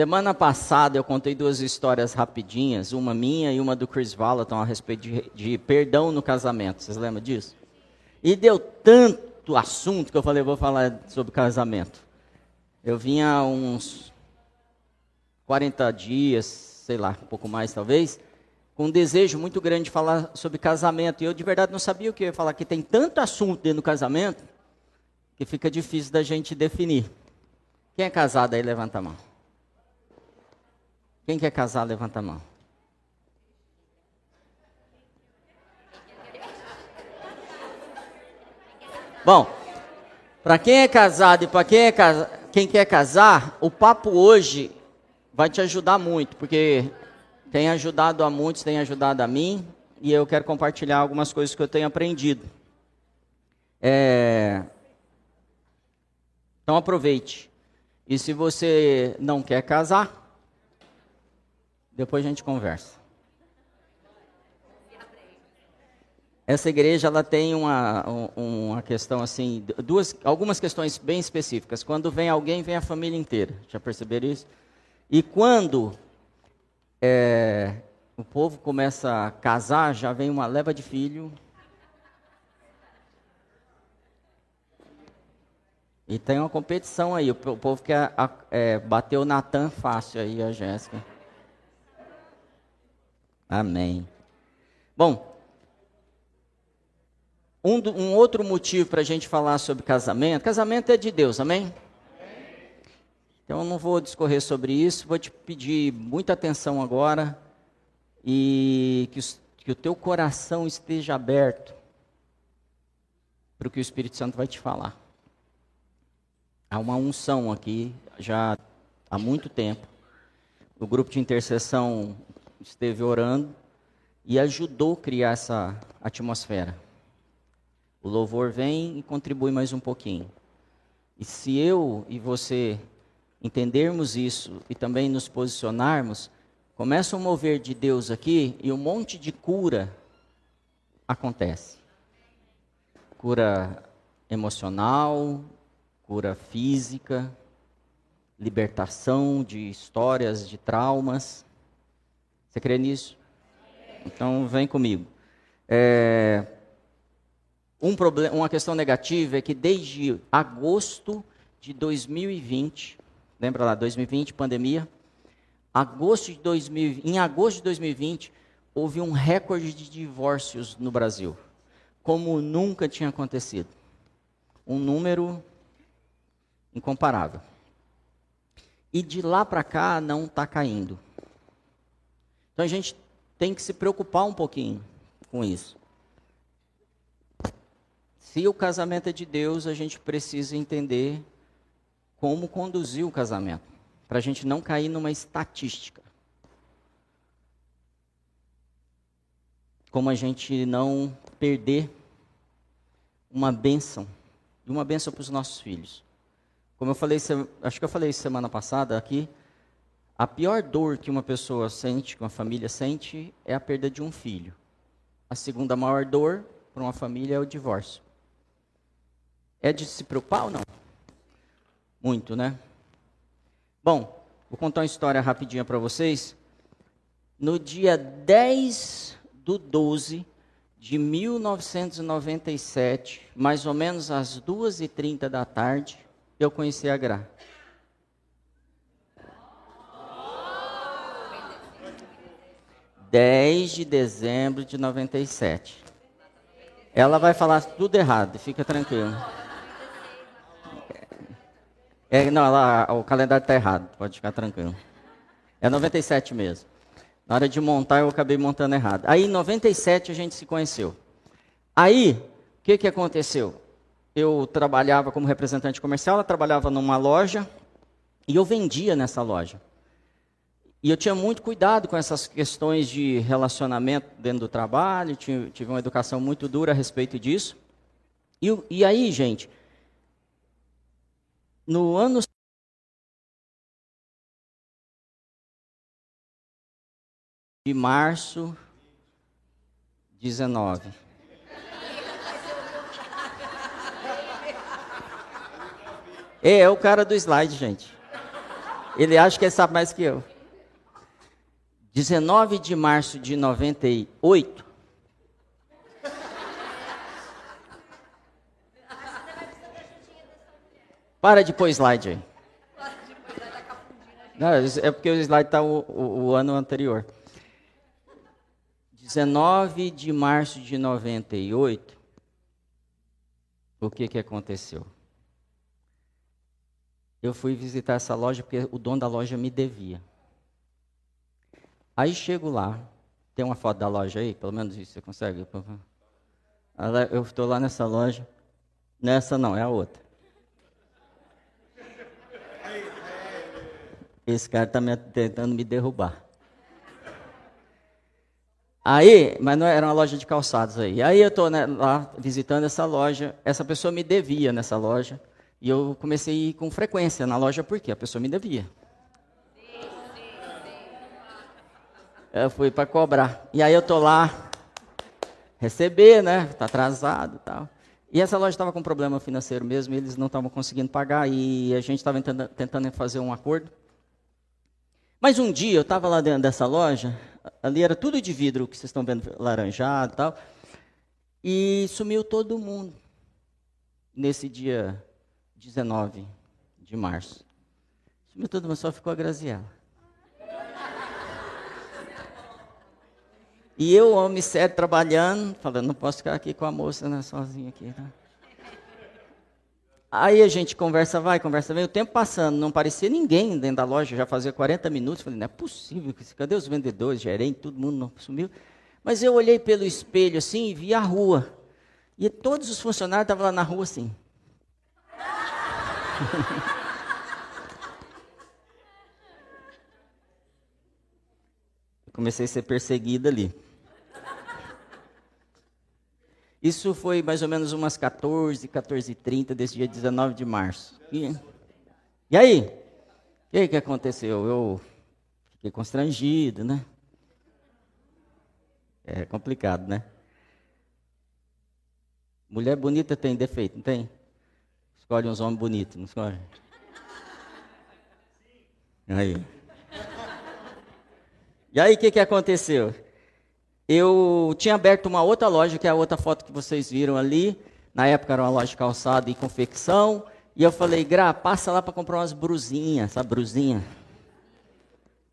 Semana passada eu contei duas histórias rapidinhas, uma minha e uma do Chris Vallaton a respeito de, de perdão no casamento. Vocês lembram disso? E deu tanto assunto que eu falei, vou falar sobre casamento. Eu vinha uns 40 dias, sei lá, um pouco mais talvez, com um desejo muito grande de falar sobre casamento. E eu de verdade não sabia o que eu ia falar, que tem tanto assunto dentro do casamento que fica difícil da gente definir. Quem é casado aí, levanta a mão. Quem quer casar, levanta a mão. Bom, para quem é casado e para quem, é, quem quer casar, o papo hoje vai te ajudar muito, porque tem ajudado a muitos, tem ajudado a mim, e eu quero compartilhar algumas coisas que eu tenho aprendido. É... Então aproveite. E se você não quer casar, depois a gente conversa. Essa igreja ela tem uma, uma questão assim, duas, algumas questões bem específicas. Quando vem alguém, vem a família inteira. Já perceberam isso? E quando é, o povo começa a casar, já vem uma leva de filho. E tem uma competição aí. O povo quer é, o Natan fácil aí, a Jéssica. Amém. Bom, um, um outro motivo para a gente falar sobre casamento: casamento é de Deus, amém? Então eu não vou discorrer sobre isso, vou te pedir muita atenção agora e que, os, que o teu coração esteja aberto para o que o Espírito Santo vai te falar. Há uma unção aqui já há muito tempo. O grupo de intercessão esteve orando e ajudou a criar essa atmosfera. O louvor vem e contribui mais um pouquinho. E se eu e você entendermos isso e também nos posicionarmos, começa um mover de Deus aqui e um monte de cura acontece. Cura emocional, cura física, libertação de histórias, de traumas. Você crê nisso? Então vem comigo. É, um problema, uma questão negativa é que desde agosto de 2020 Lembra lá, 2020, pandemia? Agosto de 2000, em agosto de 2020, houve um recorde de divórcios no Brasil, como nunca tinha acontecido. Um número incomparável. E de lá para cá não está caindo. Então a gente tem que se preocupar um pouquinho com isso. Se o casamento é de Deus, a gente precisa entender como conduzir o casamento, para a gente não cair numa estatística. Como a gente não perder uma bênção, e uma bênção para os nossos filhos. Como eu falei, acho que eu falei semana passada aqui, a pior dor que uma pessoa sente, que uma família sente, é a perda de um filho. A segunda maior dor para uma família é o divórcio. É de se preocupar ou não? Muito, né? Bom, vou contar uma história rapidinha para vocês. No dia 10 do 12 de 1997, mais ou menos às 2h30 da tarde, eu conheci a Gra. Dez de dezembro de 97. Ela vai falar tudo errado, fica tranquilo. É, não, ela, o calendário está errado, pode ficar tranquilo. É 97 mesmo. Na hora de montar, eu acabei montando errado. Aí, em 97, a gente se conheceu. Aí, o que, que aconteceu? Eu trabalhava como representante comercial, ela trabalhava numa loja e eu vendia nessa loja. E eu tinha muito cuidado com essas questões de relacionamento dentro do trabalho, tive uma educação muito dura a respeito disso. E, e aí, gente, no ano de março 19. É, é o cara do slide, gente. Ele acha que ele sabe mais que eu. 19 de março de 98. Para de pôr slide aí. Não, é porque o slide está o, o, o ano anterior. 19 de março de 98, o que, que aconteceu? Eu fui visitar essa loja porque o dono da loja me devia. Aí chego lá, tem uma foto da loja aí, pelo menos isso você consegue? Eu estou lá nessa loja, nessa não, é a outra. Esse cara está tentando me derrubar. Aí, mas não era uma loja de calçados aí. Aí eu estou né, lá visitando essa loja, essa pessoa me devia nessa loja. E eu comecei a ir com frequência na loja porque a pessoa me devia. Eu fui para cobrar. E aí eu tô lá, receber, né? Tá atrasado e tal. E essa loja estava com problema financeiro mesmo, eles não estavam conseguindo pagar e a gente estava tentando, fazer um acordo. Mas um dia eu estava lá dentro dessa loja, ali era tudo de vidro, que vocês estão vendo laranjado e tal, e sumiu todo mundo nesse dia 19 de março. Sumiu todo mundo, só ficou a Graziela. E eu, homem sério, trabalhando, falando, não posso ficar aqui com a moça né, sozinha aqui. Né? Aí a gente conversa, vai, conversa vem, o tempo passando, não parecia ninguém dentro da loja, já fazia 40 minutos, falei, não é possível, cadê os vendedores, gerente, todo mundo não sumiu. Mas eu olhei pelo espelho assim e vi a rua. E todos os funcionários estavam lá na rua assim. comecei a ser perseguido ali. Isso foi mais ou menos umas 14, 14 30 desse dia 19 de março. E, e aí? O que, que aconteceu? Eu fiquei constrangido, né? É complicado, né? Mulher bonita tem defeito, não tem? Escolhe uns homens bonitos, não escolhe? Aí. E aí, o que, que aconteceu? Eu tinha aberto uma outra loja, que é a outra foto que vocês viram ali. Na época era uma loja de calçado e confecção. E eu falei, Gra, passa lá para comprar umas brusinhas, essa brusinha.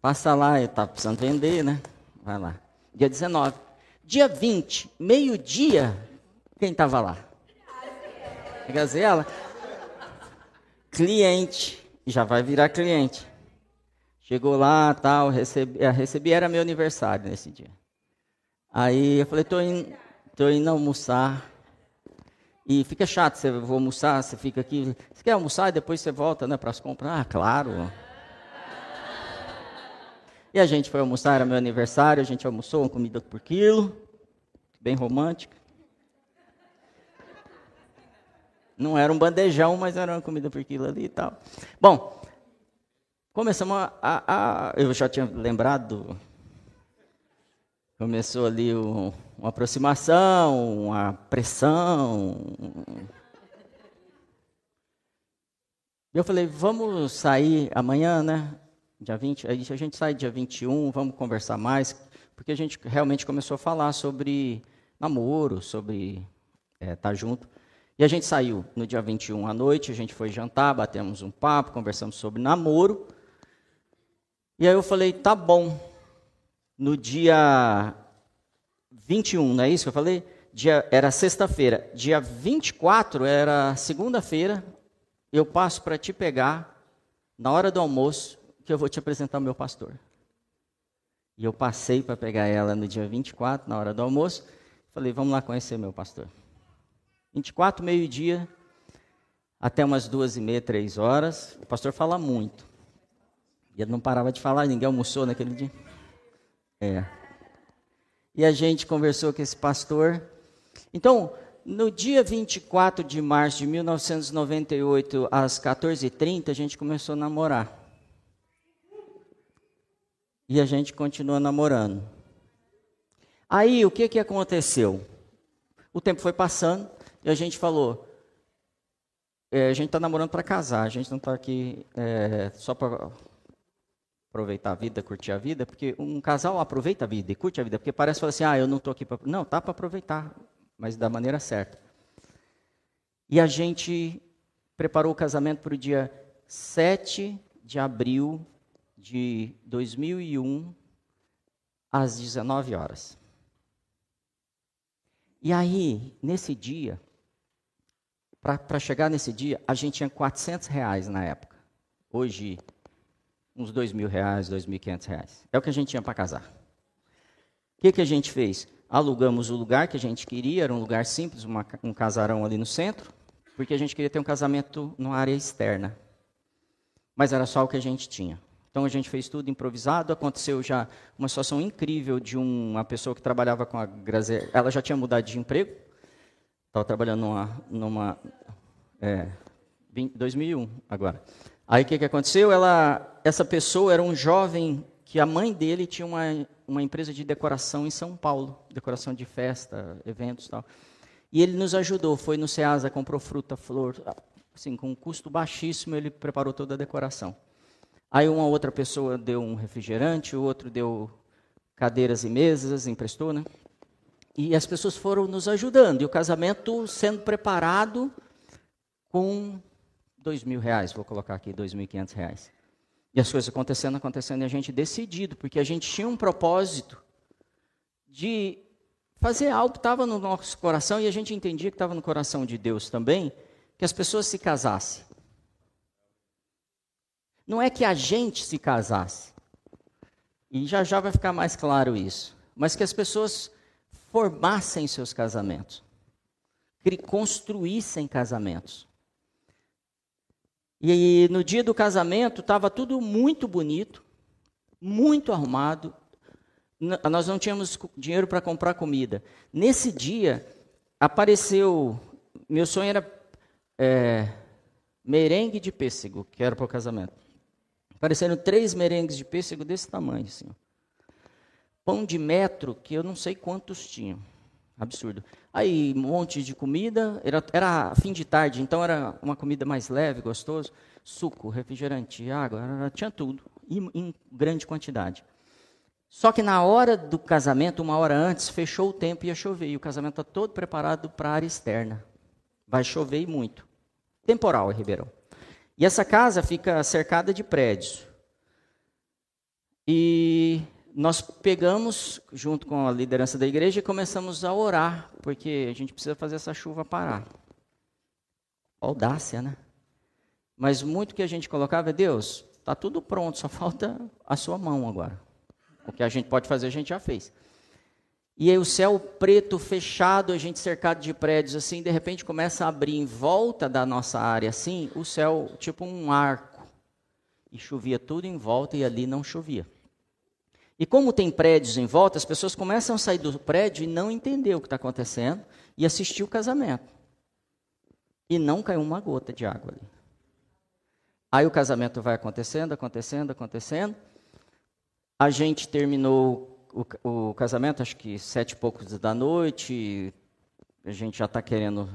Passa lá, eu estava precisando vender, né? Vai lá. Dia 19. Dia 20, meio-dia, quem estava lá? Gazela. Cliente. Já vai virar cliente. Chegou lá, tal, recebi, recebi, era meu aniversário nesse dia. Aí eu falei, tô indo, tô indo almoçar. E fica chato, você vai almoçar, você fica aqui. Você quer almoçar e depois você volta né, para as compras? Ah, claro. E a gente foi almoçar, era meu aniversário, a gente almoçou uma comida por quilo, bem romântica. Não era um bandejão, mas era uma comida por quilo ali e tal. Bom, começamos a. a, a eu já tinha lembrado Começou ali um, uma aproximação, uma pressão. Eu falei, vamos sair amanhã, né? Dia 20, a gente sai dia 21, vamos conversar mais, porque a gente realmente começou a falar sobre namoro, sobre estar é, tá junto. E a gente saiu no dia 21 à noite, a gente foi jantar, batemos um papo, conversamos sobre namoro. E aí eu falei, tá bom, no dia 21, não é isso que eu falei? Dia, era sexta-feira. Dia 24 era segunda-feira. Eu passo para te pegar na hora do almoço, que eu vou te apresentar o meu pastor. E eu passei para pegar ela no dia 24, na hora do almoço. Falei, vamos lá conhecer meu pastor. 24, meio-dia, até umas duas e meia, três horas. O pastor fala muito. E ele não parava de falar, ninguém almoçou naquele dia. É. E a gente conversou com esse pastor. Então, no dia 24 de março de 1998, às 14h30, a gente começou a namorar. E a gente continua namorando. Aí, o que, que aconteceu? O tempo foi passando e a gente falou: é, a gente está namorando para casar, a gente não está aqui é, só para aproveitar a vida, curtir a vida, porque um casal aproveita a vida e curte a vida, porque parece falar assim, ah, eu não estou aqui para... Não, tá para aproveitar, mas da maneira certa. E a gente preparou o casamento para o dia 7 de abril de 2001, às 19 horas. E aí, nesse dia, para chegar nesse dia, a gente tinha 400 reais na época. Hoje, uns 2 mil reais, 2.500 reais. É o que a gente tinha para casar. O que, que a gente fez? Alugamos o lugar que a gente queria, era um lugar simples, uma, um casarão ali no centro, porque a gente queria ter um casamento numa área externa. Mas era só o que a gente tinha. Então a gente fez tudo improvisado. Aconteceu já uma situação incrível de uma pessoa que trabalhava com a Grazer. Ela já tinha mudado de emprego. Estava trabalhando numa. numa é, 2001 agora. Aí o que, que aconteceu? Ela, essa pessoa era um jovem que a mãe dele tinha uma, uma empresa de decoração em São Paulo, decoração de festa, eventos e tal. E ele nos ajudou, foi no Ceasa, comprou fruta, flor, assim, com um custo baixíssimo, ele preparou toda a decoração. Aí uma outra pessoa deu um refrigerante, o outro deu cadeiras e mesas, emprestou, né? E as pessoas foram nos ajudando, e o casamento sendo preparado com dois mil reais, vou colocar aqui dois mil e quinhentos reais. E as coisas acontecendo, acontecendo, e a gente decidido, porque a gente tinha um propósito de fazer algo que estava no nosso coração, e a gente entendia que estava no coração de Deus também, que as pessoas se casassem. Não é que a gente se casasse, e já já vai ficar mais claro isso, mas que as pessoas formassem seus casamentos, construíssem casamentos. E no dia do casamento estava tudo muito bonito, muito arrumado. Nós não tínhamos dinheiro para comprar comida. Nesse dia apareceu, meu sonho era é, merengue de pêssego, que era para o casamento. Apareceram três merengues de pêssego desse tamanho, assim. Pão de metro, que eu não sei quantos tinham. Absurdo. Aí, um monte de comida, era, era fim de tarde, então era uma comida mais leve, gostoso. Suco, refrigerante, água, era, tinha tudo, em, em grande quantidade. Só que na hora do casamento, uma hora antes, fechou o tempo e ia chover. E o casamento está todo preparado para a área externa. Vai chover e muito. Temporal em Ribeirão. E essa casa fica cercada de prédios. E nós pegamos, junto com a liderança da igreja, e começamos a orar, porque a gente precisa fazer essa chuva parar. Audácia, né? Mas muito que a gente colocava é, Deus, está tudo pronto, só falta a sua mão agora. O que a gente pode fazer, a gente já fez. E aí o céu preto, fechado, a gente cercado de prédios assim, de repente começa a abrir em volta da nossa área assim, o céu tipo um arco. E chovia tudo em volta e ali não chovia. E como tem prédios em volta, as pessoas começam a sair do prédio e não entender o que está acontecendo e assistir o casamento. E não caiu uma gota de água ali. Aí o casamento vai acontecendo, acontecendo, acontecendo. A gente terminou o, o casamento, acho que sete e poucos da noite. A gente já está querendo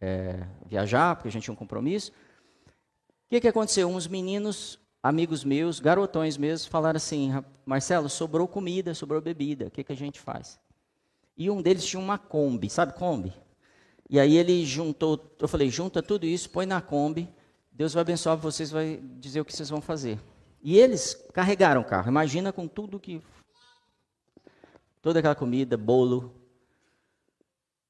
é, viajar, porque a gente tinha um compromisso. O que, que aconteceu? Uns meninos amigos meus, garotões mesmo, falaram assim: Marcelo, sobrou comida, sobrou bebida, o que, que a gente faz? E um deles tinha uma Kombi, sabe Kombi? E aí ele juntou, eu falei: junta tudo isso, põe na Kombi, Deus vai abençoar vocês, vai dizer o que vocês vão fazer. E eles carregaram o carro, imagina com tudo que. toda aquela comida, bolo,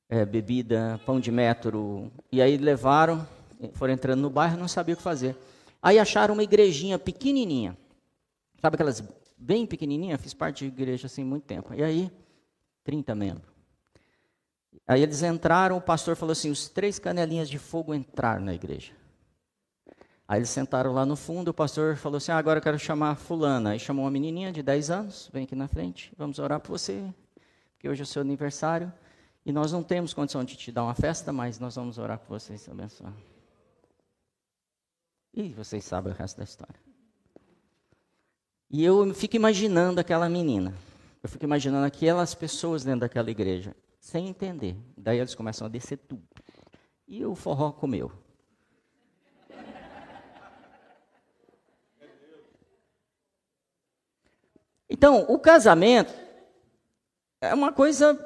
é, bebida, pão de metro. E aí levaram, foram entrando no bairro, não sabia o que fazer. Aí acharam uma igrejinha pequenininha. Sabe aquelas bem pequenininha? Fiz parte de igreja assim muito tempo. E aí, 30 membros. Aí eles entraram, o pastor falou assim: os três canelinhas de fogo entraram na igreja. Aí eles sentaram lá no fundo, o pastor falou assim: ah, agora eu quero chamar fulana. Aí chamou uma menininha de 10 anos, vem aqui na frente, vamos orar por você, porque hoje é o seu aniversário. E nós não temos condição de te dar uma festa, mas nós vamos orar por você te abençoar. E vocês sabem o resto da história. E eu fico imaginando aquela menina. Eu fico imaginando aquelas pessoas dentro daquela igreja, sem entender. Daí eles começam a descer tudo. E o forró comeu. Então, o casamento é uma coisa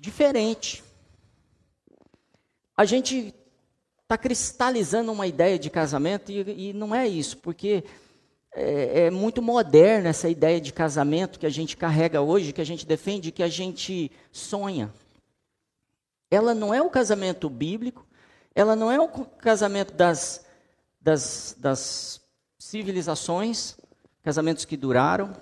diferente. A gente está cristalizando uma ideia de casamento e, e, não é isso, porque é, é, muito moderna essa ideia de casamento que a gente carrega hoje, que a gente defende, que a gente sonha. Ela não é o casamento bíblico, ela não é o casamento das, das, das civilizações, casamentos que duraram,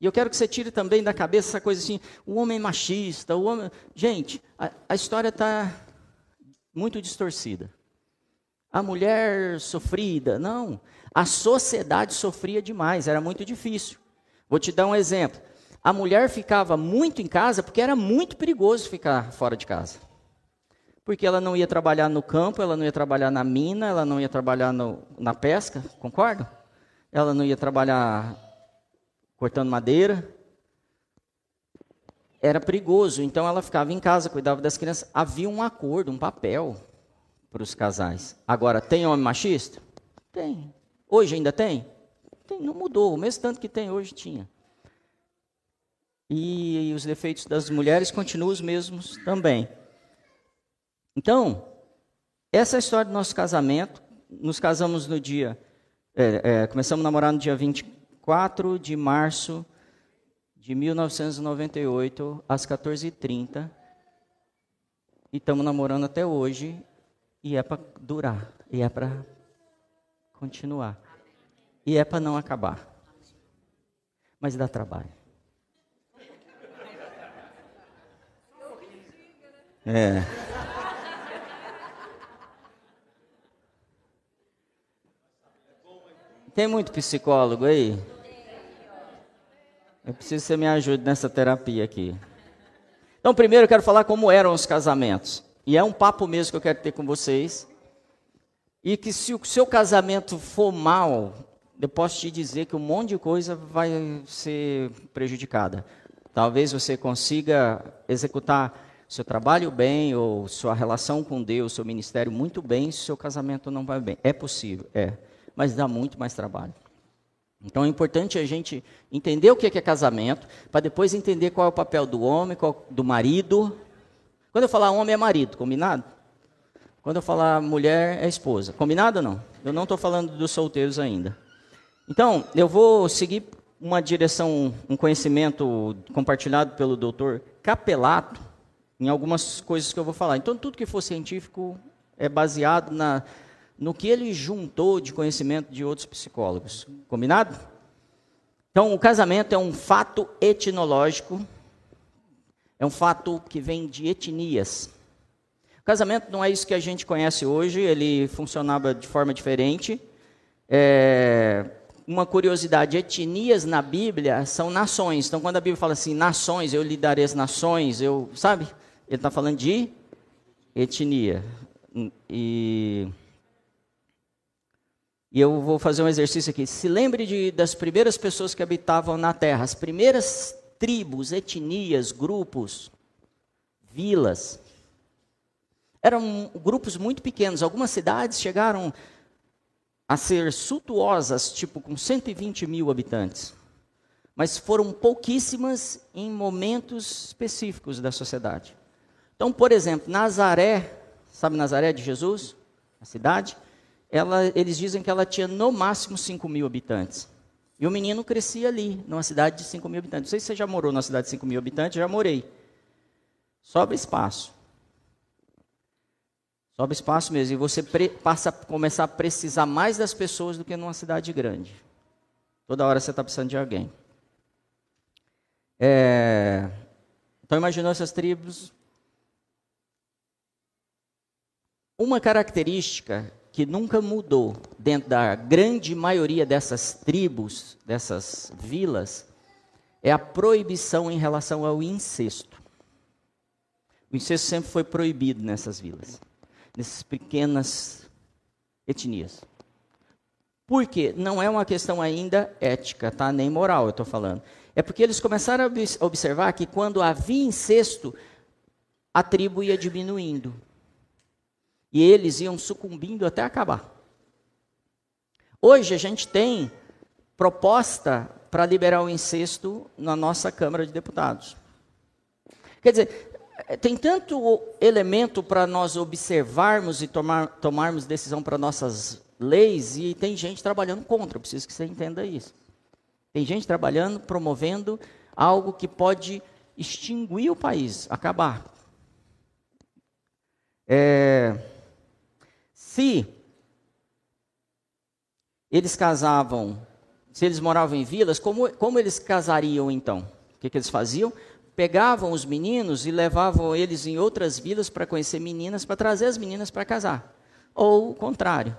e eu quero que você tire também da cabeça essa coisa assim, o homem machista, o homem. Gente, a, a história está muito distorcida. A mulher sofrida, não. A sociedade sofria demais, era muito difícil. Vou te dar um exemplo. A mulher ficava muito em casa porque era muito perigoso ficar fora de casa. Porque ela não ia trabalhar no campo, ela não ia trabalhar na mina, ela não ia trabalhar no, na pesca, concorda? Ela não ia trabalhar cortando madeira. Era perigoso, então ela ficava em casa, cuidava das crianças. Havia um acordo, um papel para os casais. Agora, tem homem machista? Tem. Hoje ainda tem? tem? Não mudou, o mesmo tanto que tem hoje tinha. E, os defeitos das mulheres continuam os mesmos também. Então, essa é a história do nosso casamento. Nos casamos no dia. É, é, começamos a namorar no dia 20, 4 de março de 1998, às 14h30. E estamos namorando até hoje. E é para durar. E é para continuar. E é para não acabar. Mas dá trabalho. É. Tem muito psicólogo aí? Eu preciso que você me ajude nessa terapia aqui. Então, primeiro eu quero falar como eram os casamentos. E é um papo mesmo que eu quero ter com vocês. E que se o seu casamento for mal, eu posso te dizer que um monte de coisa vai ser prejudicada. Talvez você consiga executar seu trabalho bem, ou sua relação com Deus, seu ministério muito bem, se seu casamento não vai bem. É possível, é. Mas dá muito mais trabalho. Então é importante a gente entender o que é casamento, para depois entender qual é o papel do homem, qual, do marido. Quando eu falar homem é marido, combinado? Quando eu falar mulher é esposa, combinado ou não? Eu não estou falando dos solteiros ainda. Então, eu vou seguir uma direção, um conhecimento compartilhado pelo doutor Capelato, em algumas coisas que eu vou falar. Então, tudo que for científico é baseado na, no que ele juntou de conhecimento de outros psicólogos. Combinado? Então, o casamento é um fato etnológico, é um fato que vem de etnias. O casamento não é isso que a gente conhece hoje, ele funcionava de forma diferente. É, uma curiosidade: etnias na Bíblia são nações. Então, quando a Bíblia fala assim, nações, eu lhe darei as nações, eu, sabe? Ele está falando de etnia. E e eu vou fazer um exercício aqui. Se lembre de, das primeiras pessoas que habitavam na Terra, as primeiras tribos, etnias, grupos, vilas. Eram grupos muito pequenos. Algumas cidades chegaram a ser suntuosas, tipo com 120 mil habitantes. Mas foram pouquíssimas em momentos específicos da sociedade. Então, por exemplo, Nazaré, sabe Nazaré de Jesus? A cidade? Ela, eles dizem que ela tinha no máximo 5 mil habitantes. E o menino crescia ali, numa cidade de 5 mil habitantes. Não sei se você já morou numa cidade de 5 mil habitantes, já morei. Sobra espaço. Sobra espaço mesmo. E você passa a começar a precisar mais das pessoas do que numa cidade grande. Toda hora você está precisando de alguém. É... Então, imaginou essas tribos? Uma característica que nunca mudou dentro da grande maioria dessas tribos, dessas vilas, é a proibição em relação ao incesto. O incesto sempre foi proibido nessas vilas, nessas pequenas etnias. Por quê? Não é uma questão ainda ética, tá? nem moral, eu estou falando. É porque eles começaram a observar que quando havia incesto, a tribo ia diminuindo e eles iam sucumbindo até acabar. Hoje a gente tem proposta para liberar o incesto na nossa Câmara de Deputados. Quer dizer, tem tanto elemento para nós observarmos e tomar, tomarmos decisão para nossas leis, e tem gente trabalhando contra, preciso que você entenda isso. Tem gente trabalhando, promovendo algo que pode extinguir o país, acabar. É, se eles casavam, se eles moravam em vilas, como, como eles casariam então? O que, que eles faziam? Pegavam os meninos e levavam eles em outras vilas para conhecer meninas, para trazer as meninas para casar. Ou o contrário.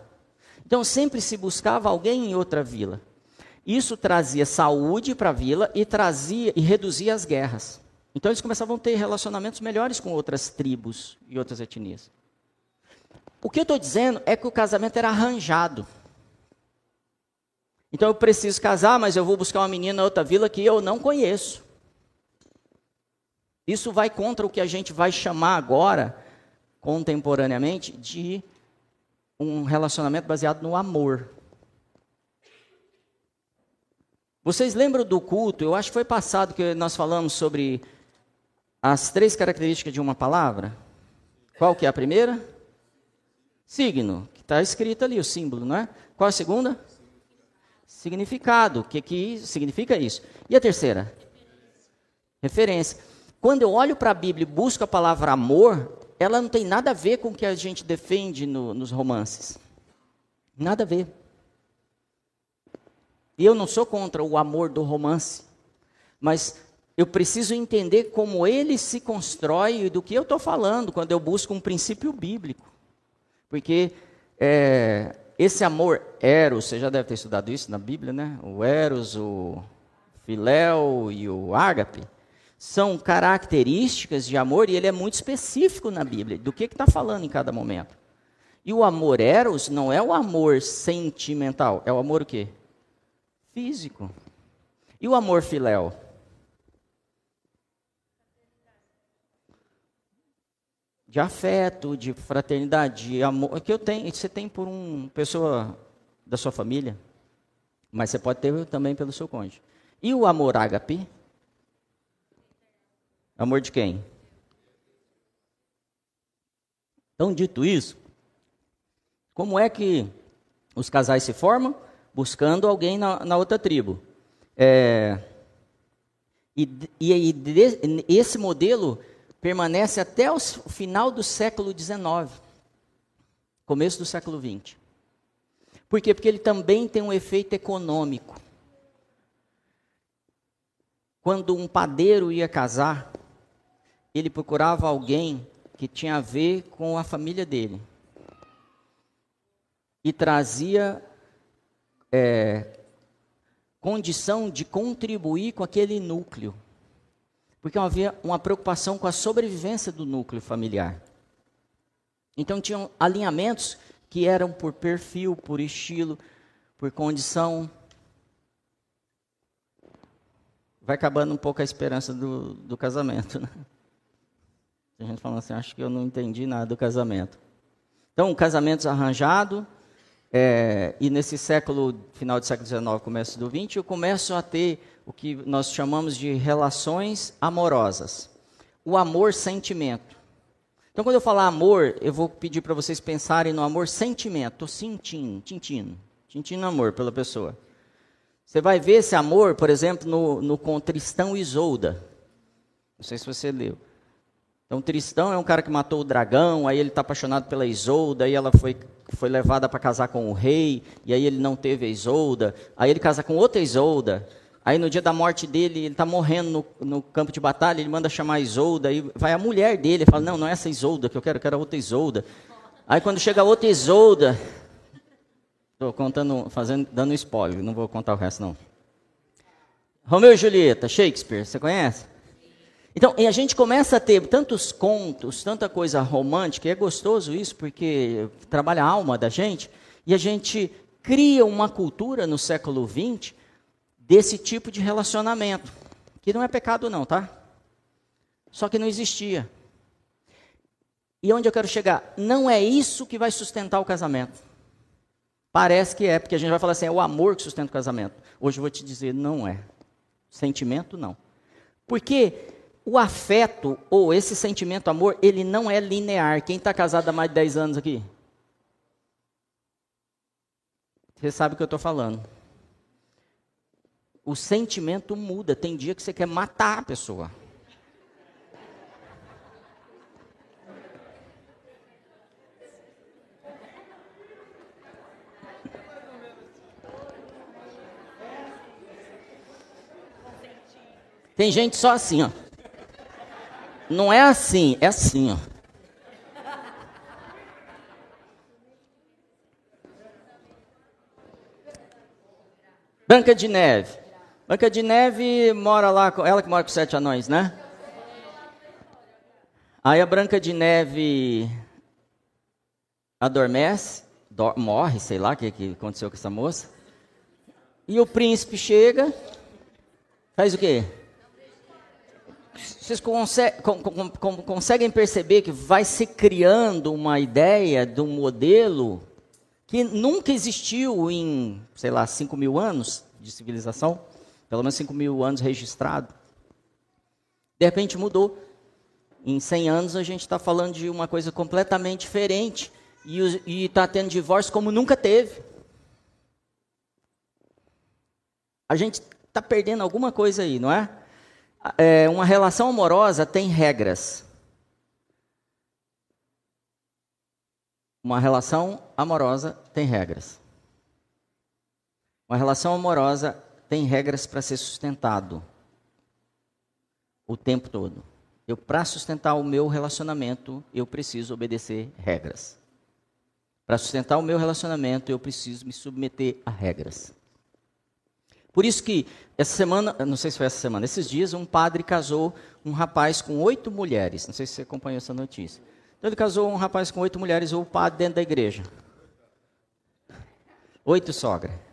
Então sempre se buscava alguém em outra vila. Isso trazia saúde para a vila e trazia e reduzia as guerras. Então eles começavam a ter relacionamentos melhores com outras tribos e outras etnias. O que eu estou dizendo é que o casamento era arranjado. Então eu preciso casar, mas eu vou buscar uma menina em outra vila que eu não conheço. Isso vai contra o que a gente vai chamar agora, contemporaneamente, de um relacionamento baseado no amor. Vocês lembram do culto? Eu acho que foi passado que nós falamos sobre as três características de uma palavra. Qual que é a primeira? Signo, que está escrito ali, o símbolo, não é? Qual a segunda? Significado. O que, que significa isso? E a terceira? Referência. Quando eu olho para a Bíblia e busco a palavra amor, ela não tem nada a ver com o que a gente defende no, nos romances. Nada a ver. E eu não sou contra o amor do romance, mas eu preciso entender como ele se constrói e do que eu estou falando quando eu busco um princípio bíblico. Porque é, esse amor eros, você já deve ter estudado isso na Bíblia, né? O eros, o filéu e o ágape são características de amor e ele é muito específico na Bíblia, do que está falando em cada momento. E o amor eros não é o amor sentimental, é o amor o quê? físico. E o amor filéu? De afeto, de fraternidade, de amor, que eu tenho, você tem por uma pessoa da sua família, mas você pode ter também pelo seu cônjuge. E o amor ágape? Amor de quem? Então, dito isso, como é que os casais se formam? buscando alguém na, na outra tribo. É, e, e, e de, esse modelo permanece até o final do século XIX, começo do século XX. Por quê? Porque ele também tem um efeito econômico. Quando um padeiro ia casar, ele procurava alguém que tinha a ver com a família dele. E trazia é, condição de contribuir com aquele núcleo. Porque havia uma preocupação com a sobrevivência do núcleo familiar. Então tinham alinhamentos que eram por perfil, por estilo, por condição. Vai acabando um pouco a esperança do, do casamento. Né? A gente fala assim, acho que eu não entendi nada do casamento. Então, casamentos arranjado, é, e nesse século, final do século XIX, começo do XX, eu começo a ter o que nós chamamos de relações amorosas. O amor sentimento. Então, quando eu falar amor, eu vou pedir para vocês pensarem no amor sentimento. Estou sentindo, tintino, tintino amor pela pessoa. Você vai ver esse amor, por exemplo, no, no com Tristão e Isolda. Não sei se você leu. Então, Tristão é um cara que matou o dragão, aí ele está apaixonado pela Isolda, aí ela foi, foi levada para casar com o rei, e aí ele não teve a Isolda, aí ele casa com outra Isolda, aí no dia da morte dele, ele está morrendo no, no, campo de batalha, ele manda chamar a Isolda, aí vai a mulher dele, fala, não, não é essa Isolda que eu quero, eu quero a outra Isolda. Aí quando chega a outra Isolda, estou contando, fazendo, dando spoiler, não vou contar o resto não. Romeu e Julieta, Shakespeare, você conhece? Então, e a gente começa a ter tantos contos, tanta coisa romântica, e é gostoso isso, porque trabalha a alma da gente, e a gente cria uma cultura no século XX desse tipo de relacionamento, que não é pecado não, tá? Só que não existia. E onde eu quero chegar? Não é isso que vai sustentar o casamento. Parece que é, porque a gente vai falar assim, é o amor que sustenta o casamento. Hoje eu vou te dizer, não é. Sentimento, não. Porque o afeto, ou esse sentimento amor, ele não é linear. Quem está casado há mais de 10 anos aqui? Você sabe o que eu estou falando. O sentimento muda. Tem dia que você quer matar a pessoa. Tem gente só assim, ó. Não é assim, é assim, ó. Branca de Neve. Branca de Neve mora lá, ela que mora com sete anões, né? Aí a Branca de Neve adormece, morre, sei lá o que, que aconteceu com essa moça. E o príncipe chega, faz o quê? Vocês conseguem perceber que vai se criando uma ideia de um modelo que nunca existiu em, sei lá, 5 mil anos de civilização, pelo menos 5 mil anos registrado. De repente mudou. Em 100 anos a gente está falando de uma coisa completamente diferente e está tendo divórcio como nunca teve. A gente está perdendo alguma coisa aí, não é? é? Uma relação amorosa tem regras. Uma relação amorosa tem regras. Uma relação amorosa tem regras para ser sustentado o tempo todo. Eu para sustentar o meu relacionamento, eu preciso obedecer regras. Para sustentar o meu relacionamento, eu preciso me submeter a regras. Por isso que essa semana, não sei se foi essa semana, esses dias um padre casou um rapaz com oito mulheres. Não sei se você acompanhou essa notícia. Então ele casou um rapaz com oito mulheres, ou o padre dentro da igreja. Oito sogra.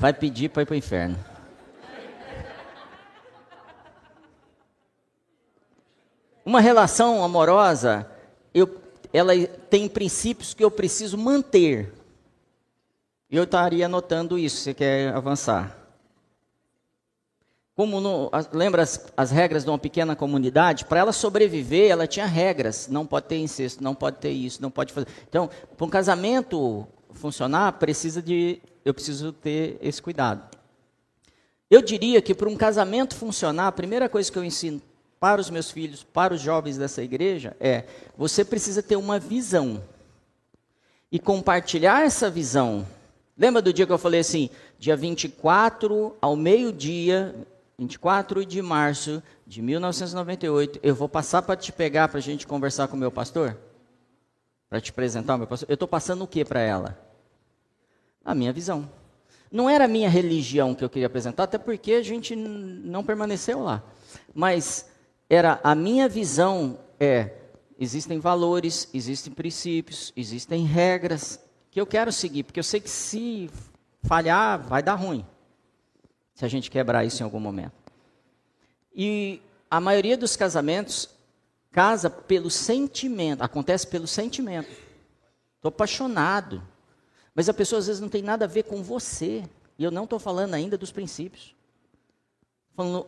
Vai pedir para ir para o inferno. Uma relação amorosa, eu, ela tem princípios que eu preciso manter. Eu estaria anotando isso, se quer avançar. Como no, lembra as, as, regras de uma pequena comunidade? Para ela sobreviver, ela tinha regras. Não pode ter incesto, não pode ter isso, não pode fazer. Então, para um casamento funcionar, precisa de, eu preciso ter esse cuidado. Eu diria que para um casamento funcionar, a primeira coisa que eu ensino para os meus filhos, para os jovens dessa igreja, é: você precisa ter uma visão e compartilhar essa visão. Lembra do dia que eu falei assim, dia 24 ao meio-dia, 24 de março de 1998, eu vou passar para te pegar para a gente conversar com o meu pastor? Para te apresentar o meu pastor? Eu estou passando o que para ela? A minha visão. Não era a minha religião que eu queria apresentar, até porque a gente não permaneceu lá. Mas era a minha visão é existem valores, existem princípios, existem regras que eu quero seguir, porque eu sei que se falhar vai dar ruim se a gente quebrar isso em algum momento. E a maioria dos casamentos casa pelo sentimento, acontece pelo sentimento. Estou apaixonado. Mas a pessoa às vezes não tem nada a ver com você. E eu não estou falando ainda dos princípios. Falando,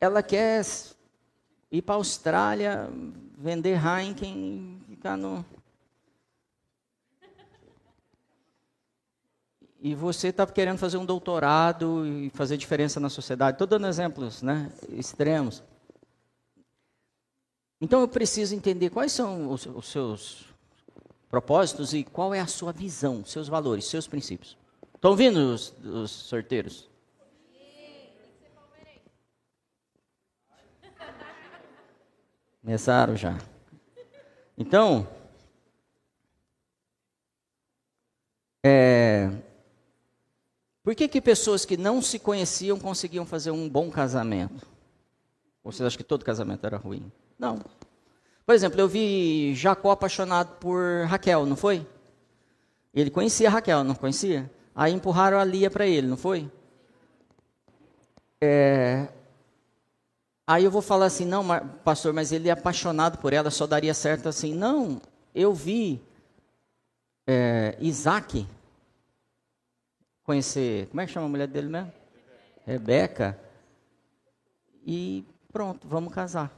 ela quer ir para a Austrália, vender Heineken e ficar no, e você está querendo fazer um doutorado e fazer diferença na sociedade. Estou dando exemplos né, extremos. Então eu preciso entender quais são os, os seus propósitos e qual é a sua visão, seus valores, seus princípios. Estão ouvindo os, os sorteiros? Começaram já. Então, é, por que, que pessoas que não se conheciam conseguiam fazer um bom casamento? Ou você acha que todo casamento era ruim? Não. Por exemplo, eu vi Jacó apaixonado por Raquel, não foi? Ele conhecia Raquel, não conhecia? Aí empurraram a Lia para ele, não foi? É... Aí eu vou falar assim, não, pastor, mas ele é apaixonado por ela, só daria certo assim. Não, eu vi é, Isaac conhecer, como é que chama a mulher dele mesmo? Rebeca. E pronto, vamos casar.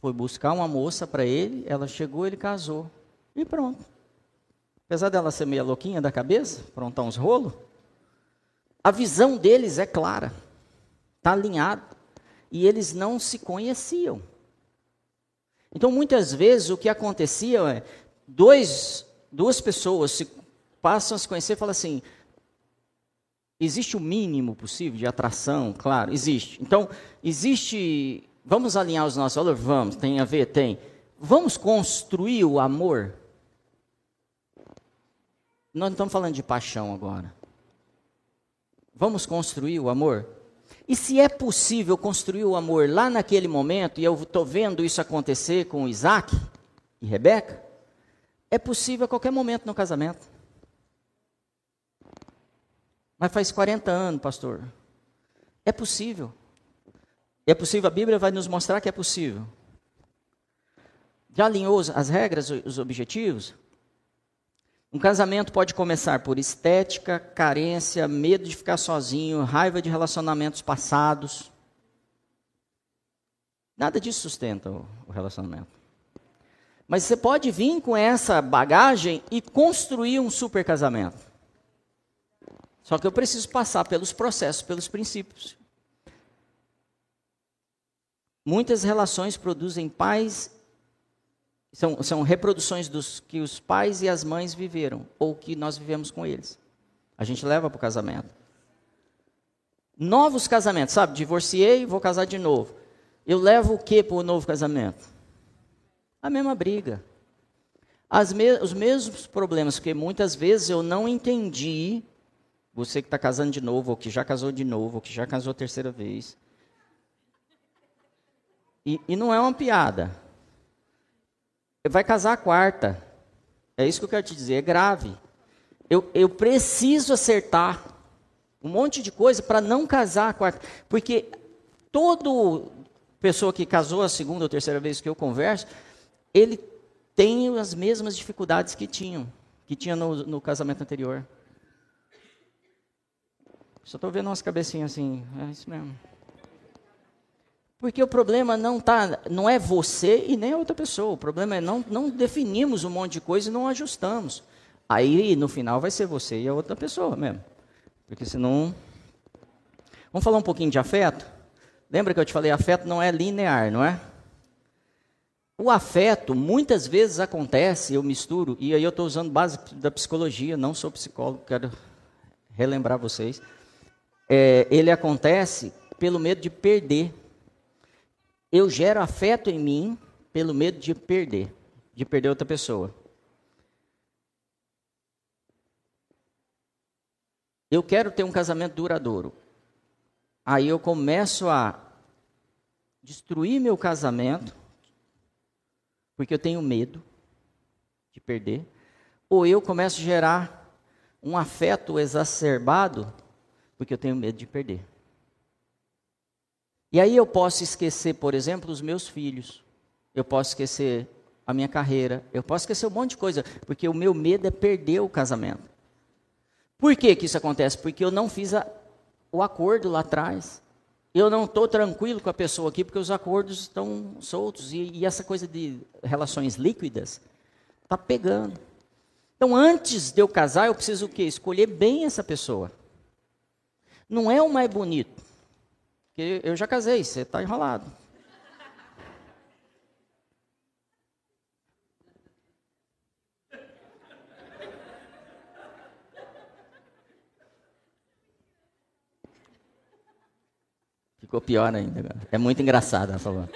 Foi buscar uma moça para ele, ela chegou, ele casou. E pronto. Apesar dela ser meia louquinha da cabeça, prontar uns rolos, a visão deles é clara, está alinhado. E eles não se conheciam. Então, muitas vezes, o que acontecia é, dois, duas pessoas se passam a se conhecer e falam assim, existe o mínimo possível de atração, claro, existe. Então, existe, vamos alinhar os nossos valores? Vamos, tem a ver? Tem. Vamos construir o amor? Nós não estamos falando de paixão agora. Vamos construir o amor? E se é possível construir o amor lá naquele momento, e eu estou vendo isso acontecer com Isaac e Rebeca, é possível a qualquer momento no casamento. Mas faz 40 anos, pastor. É possível. É possível, a Bíblia vai nos mostrar que é possível. Já alinhou as regras, os objetivos? Um casamento pode começar por estética, carência, medo de ficar sozinho, raiva de relacionamentos passados. Nada disso sustenta o relacionamento. Mas você pode vir com essa bagagem e construir um super casamento. Só que eu preciso passar pelos processos, pelos princípios. Muitas relações produzem pais são, são reproduções dos que os pais e as mães viveram, ou que nós vivemos com eles. A gente leva para o casamento. Novos casamentos, sabe? Divorciei, vou casar de novo. Eu levo o que para o novo casamento? A mesma briga. Me os mesmos problemas, porque muitas vezes eu não entendi. Você que está casando de novo, ou que já casou de novo, ou que já casou terceira vez. E, e não é uma piada vai casar a quarta. É isso que eu quero te dizer, é grave. Eu, eu preciso acertar um monte de coisa para não casar a quarta. Porque toda pessoa que casou a segunda ou terceira vez que eu converso, ele tem as mesmas dificuldades que tinham, que tinha no, no casamento anterior. Só estou vendo umas cabecinhas assim, é isso mesmo. Porque o problema não tá, não é você e nem a outra pessoa. O problema é não, não definimos um monte de coisa e não ajustamos. Aí no final vai ser você e a outra pessoa mesmo. Porque senão. Vamos falar um pouquinho de afeto? Lembra que eu te falei, afeto não é linear, não é? O afeto muitas vezes acontece, eu misturo, e aí eu estou usando base da psicologia, não sou psicólogo, quero relembrar vocês. É, ele acontece pelo medo de perder eu gero afeto em mim pelo medo de perder, de perder outra pessoa. Eu quero ter um casamento duradouro. Aí eu começo a destruir meu casamento, porque eu tenho medo de perder, ou eu começo a gerar um afeto exacerbado, porque eu tenho medo de perder. E aí eu posso esquecer, por exemplo, os meus filhos. Eu posso esquecer a minha carreira. Eu posso esquecer um monte de coisa, porque o meu medo é perder o casamento. Por que, que isso acontece? Porque eu não fiz a, o acordo lá atrás. Eu não estou tranquilo com a pessoa aqui, porque os acordos estão soltos. E, e essa coisa de relações líquidas está pegando. Então, antes de eu casar, eu preciso o quê? Escolher bem essa pessoa. Não é o mais bonito. Porque eu já casei, você está enrolado. Ficou pior ainda. É muito engraçado, ela falou.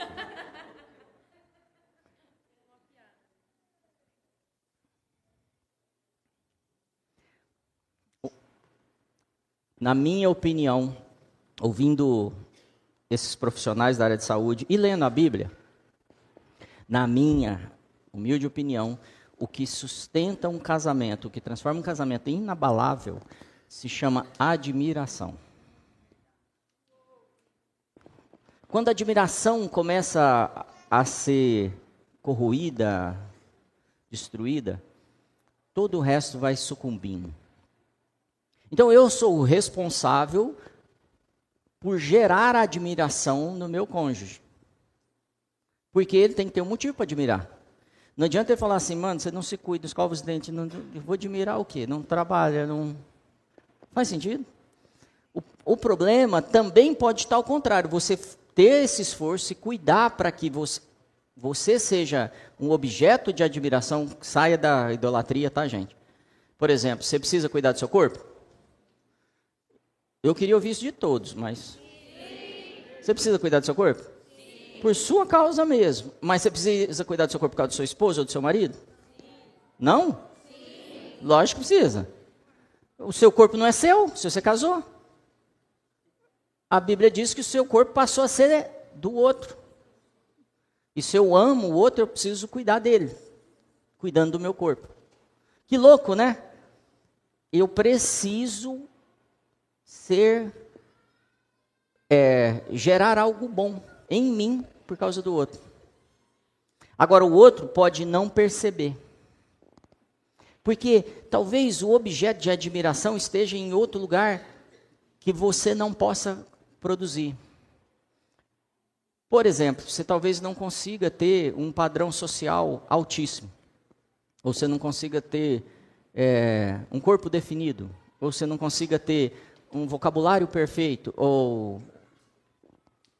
Na minha opinião, ouvindo esses profissionais da área de saúde e lendo a Bíblia, na minha humilde opinião, o que sustenta um casamento, o que transforma um casamento em inabalável, se chama admiração. Quando a admiração começa a ser corroída, destruída, todo o resto vai sucumbindo. Então eu sou o responsável por gerar admiração no meu cônjuge. Porque ele tem que ter um motivo para admirar. Não adianta ele falar assim, mano, você não se cuida, escova os dentes, não, vou admirar o quê? Não trabalha, não. Faz sentido? O, o problema também pode estar ao contrário, você ter esse esforço e cuidar para que você, você seja um objeto de admiração, saia da idolatria, tá, gente? Por exemplo, você precisa cuidar do seu corpo? Eu queria ouvir isso de todos, mas. Você precisa cuidar do seu corpo? Por sua causa mesmo. Mas você precisa cuidar do seu corpo por causa do seu esposo ou do seu marido? Não? Lógico que precisa. O seu corpo não é seu, se você casou. A Bíblia diz que o seu corpo passou a ser do outro. E se eu amo o outro, eu preciso cuidar dele, cuidando do meu corpo. Que louco, né? Eu preciso ser, é, gerar algo bom em mim por causa do outro. Agora, o outro pode não perceber. Porque talvez o objeto de admiração esteja em outro lugar que você não possa produzir. Por exemplo, você talvez não consiga ter um padrão social altíssimo, ou você não consiga ter é, um corpo definido, ou você não consiga ter um vocabulário perfeito, ou.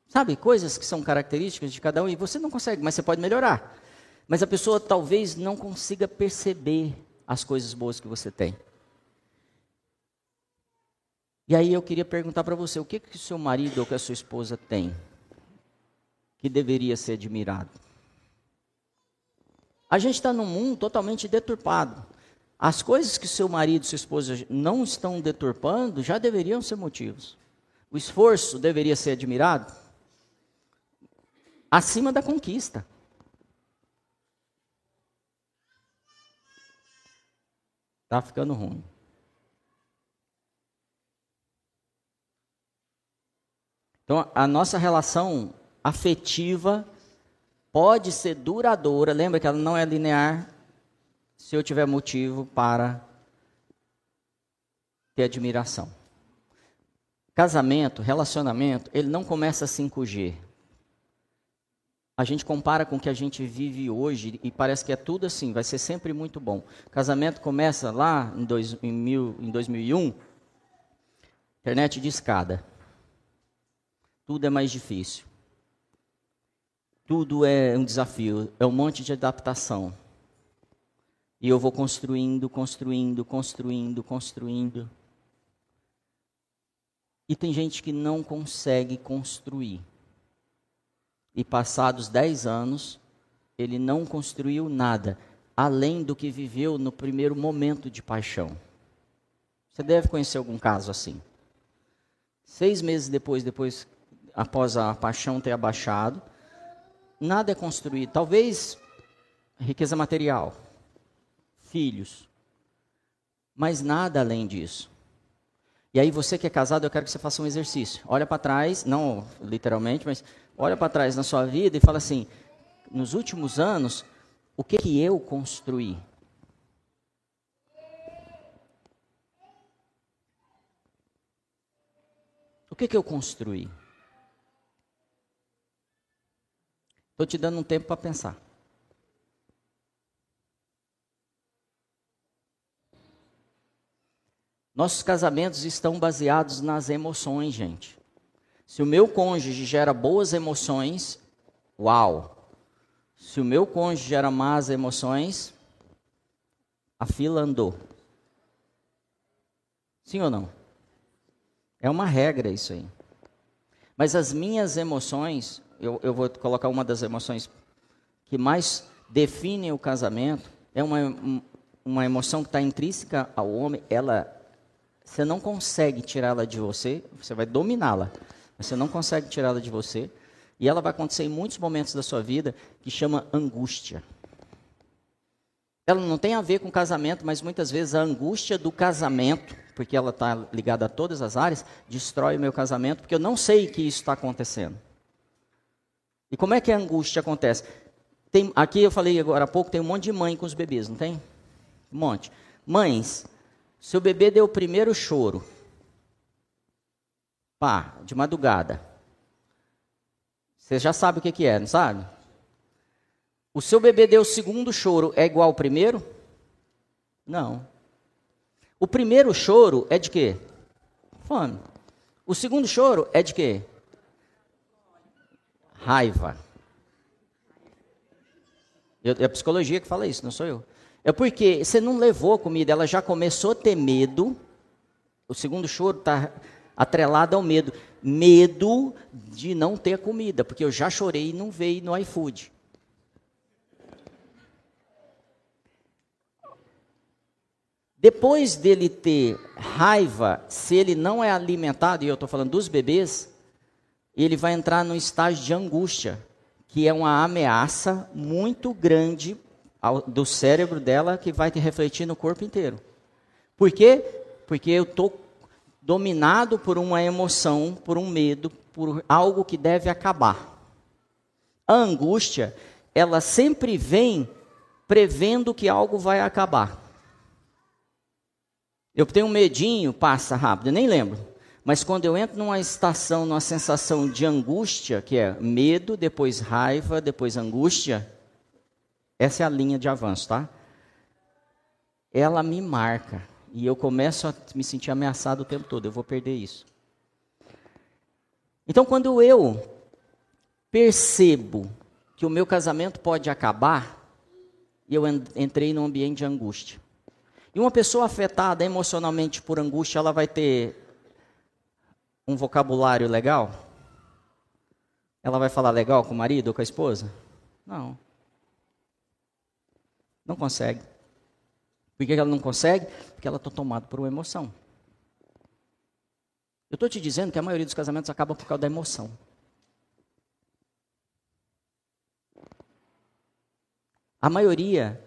Sabe, coisas que são características de cada um e você não consegue, mas você pode melhorar. Mas a pessoa talvez não consiga perceber as coisas boas que você tem. E aí eu queria perguntar para você, o que que seu marido ou que a sua esposa tem que deveria ser admirado? A gente está num mundo totalmente deturpado. As coisas que seu marido e sua esposa não estão deturpando já deveriam ser motivos. O esforço deveria ser admirado acima da conquista. Está ficando ruim. Então, a nossa relação afetiva pode ser duradoura. Lembra que ela não é linear, se eu tiver motivo para ter admiração. Casamento, relacionamento, ele não começa 5G. A gente compara com o que a gente vive hoje e parece que é tudo assim, vai ser sempre muito bom. Casamento começa lá em, dois, em, mil, em 2001, internet de escada. Tudo é mais difícil. Tudo é um desafio, é um monte de adaptação. E eu vou construindo, construindo, construindo, construindo. E tem gente que não consegue construir. E passados dez anos, ele não construiu nada, além do que viveu no primeiro momento de paixão. Você deve conhecer algum caso assim. Seis meses depois, depois após a paixão ter abaixado, nada é construído. Talvez riqueza material, filhos. Mas nada além disso. E aí você que é casado, eu quero que você faça um exercício. Olha para trás, não literalmente, mas olha para trás na sua vida e fala assim: nos últimos anos, o que que eu construí? O que que eu construí? Estou te dando um tempo para pensar. Nossos casamentos estão baseados nas emoções, gente. Se o meu cônjuge gera boas emoções, uau. Se o meu cônjuge gera más emoções, a fila andou. Sim ou não? É uma regra isso aí. Mas as minhas emoções, eu, eu vou colocar uma das emoções que mais definem o casamento, é uma, uma emoção que está intrínseca ao homem, ela você não consegue tirá-la de você, você vai dominá-la, você não consegue tirá-la de você. E ela vai acontecer em muitos momentos da sua vida que chama angústia. Ela não tem a ver com casamento, mas muitas vezes a angústia do casamento, porque ela está ligada a todas as áreas, destrói o meu casamento, porque eu não sei que isso está acontecendo. E como é que a angústia acontece? Tem, aqui eu falei agora há pouco, tem um monte de mãe com os bebês, não tem? Um monte. Mães, seu bebê deu o primeiro choro. Pá, de madrugada. Você já sabe o que, que é, não sabe? O seu bebê deu o segundo choro, é igual ao primeiro? Não. O primeiro choro é de quê? Fome. O segundo choro é de quê? Raiva. é a psicologia que fala isso, não sou eu. É porque você não levou comida, ela já começou a ter medo. O segundo choro está atrelado ao medo. Medo de não ter comida, porque eu já chorei e não veio no iFood. Depois dele ter raiva, se ele não é alimentado, e eu estou falando dos bebês, ele vai entrar no estágio de angústia, que é uma ameaça muito grande do cérebro dela que vai te refletir no corpo inteiro. Por quê? Porque eu estou dominado por uma emoção, por um medo, por algo que deve acabar. A angústia, ela sempre vem prevendo que algo vai acabar. Eu tenho um medinho, passa rápido, eu nem lembro. Mas quando eu entro numa estação, numa sensação de angústia, que é medo, depois raiva, depois angústia, essa é a linha de avanço, tá? Ela me marca e eu começo a me sentir ameaçado o tempo todo. Eu vou perder isso. Então, quando eu percebo que o meu casamento pode acabar, eu entrei num ambiente de angústia. E uma pessoa afetada emocionalmente por angústia, ela vai ter um vocabulário legal? Ela vai falar legal com o marido ou com a esposa? Não. Não consegue. Por que ela não consegue? Porque ela está tomada por uma emoção. Eu estou te dizendo que a maioria dos casamentos acaba por causa da emoção. A maioria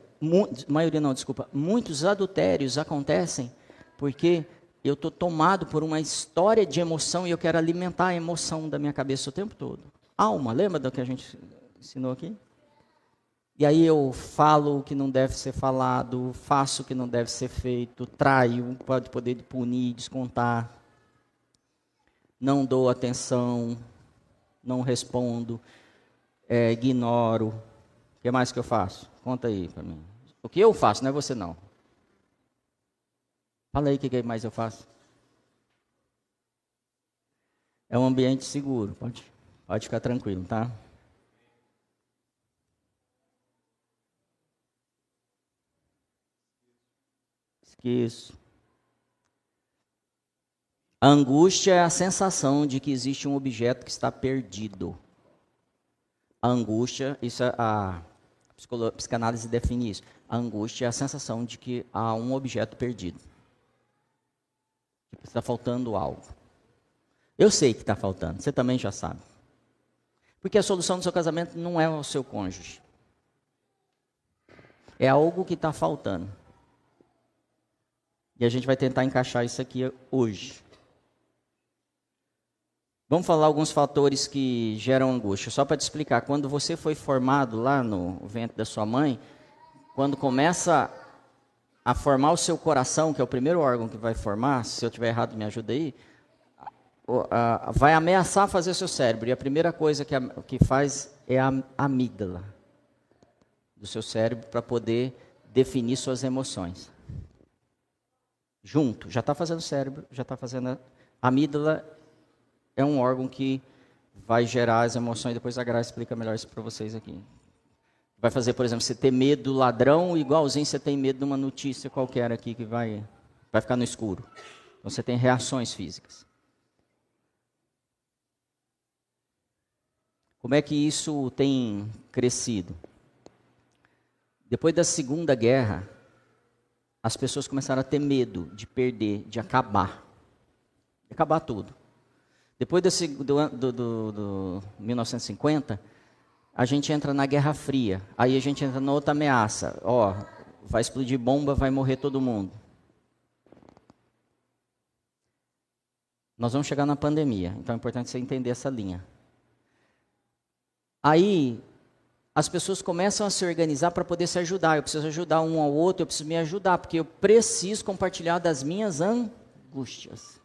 maioria não, desculpa, muitos adultérios acontecem porque eu estou tomado por uma história de emoção e eu quero alimentar a emoção da minha cabeça o tempo todo. Alma, lembra do que a gente ensinou aqui? E aí eu falo o que não deve ser falado, faço o que não deve ser feito, traio, pode poder punir, descontar. Não dou atenção, não respondo, é, ignoro. O que mais que eu faço? Conta aí para mim. O que eu faço, não é você não. Fala aí o que mais eu faço. É um ambiente seguro, pode, pode ficar tranquilo, tá? Esqueço. A angústia é a sensação de que existe um objeto que está perdido. A angústia, isso é a a psicanálise define isso. A angústia é a sensação de que há um objeto perdido. Está faltando algo. Eu sei que está faltando, você também já sabe. Porque a solução do seu casamento não é o seu cônjuge. É algo que está faltando. E a gente vai tentar encaixar isso aqui hoje. Vamos falar alguns fatores que geram angústia. Só para te explicar, quando você foi formado lá no ventre da sua mãe, quando começa a formar o seu coração, que é o primeiro órgão que vai formar, se eu tiver errado, me ajuda aí, vai ameaçar fazer seu cérebro. E a primeira coisa que, que faz é a amígdala do seu cérebro para poder definir suas emoções. Junto, já está fazendo cérebro, já está fazendo a amígdala é um órgão que vai gerar as emoções. Depois a Graça explica melhor isso para vocês aqui. Vai fazer, por exemplo, você ter medo do ladrão, igualzinho você tem medo de uma notícia qualquer aqui que vai, vai ficar no escuro. Então você tem reações físicas. Como é que isso tem crescido? Depois da Segunda Guerra, as pessoas começaram a ter medo de perder, de acabar. De acabar tudo. Depois desse, do, do, do, do 1950, a gente entra na Guerra Fria. Aí a gente entra na outra ameaça. Ó, vai explodir bomba, vai morrer todo mundo. Nós vamos chegar na pandemia, então é importante você entender essa linha. Aí, as pessoas começam a se organizar para poder se ajudar. Eu preciso ajudar um ao outro, eu preciso me ajudar, porque eu preciso compartilhar das minhas angústias.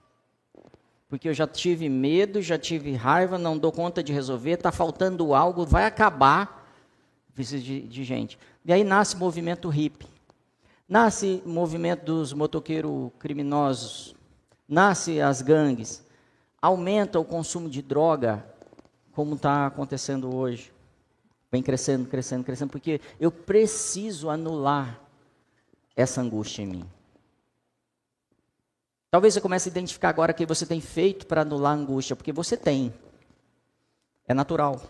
Porque eu já tive medo, já tive raiva, não dou conta de resolver, está faltando algo, vai acabar. Preciso de, de gente. E aí nasce o movimento hippie. Nasce o movimento dos motoqueiros criminosos. Nasce as gangues. Aumenta o consumo de droga, como está acontecendo hoje. Vem crescendo, crescendo, crescendo, porque eu preciso anular essa angústia em mim. Talvez você comece a identificar agora que você tem feito para anular a angústia, porque você tem. É natural.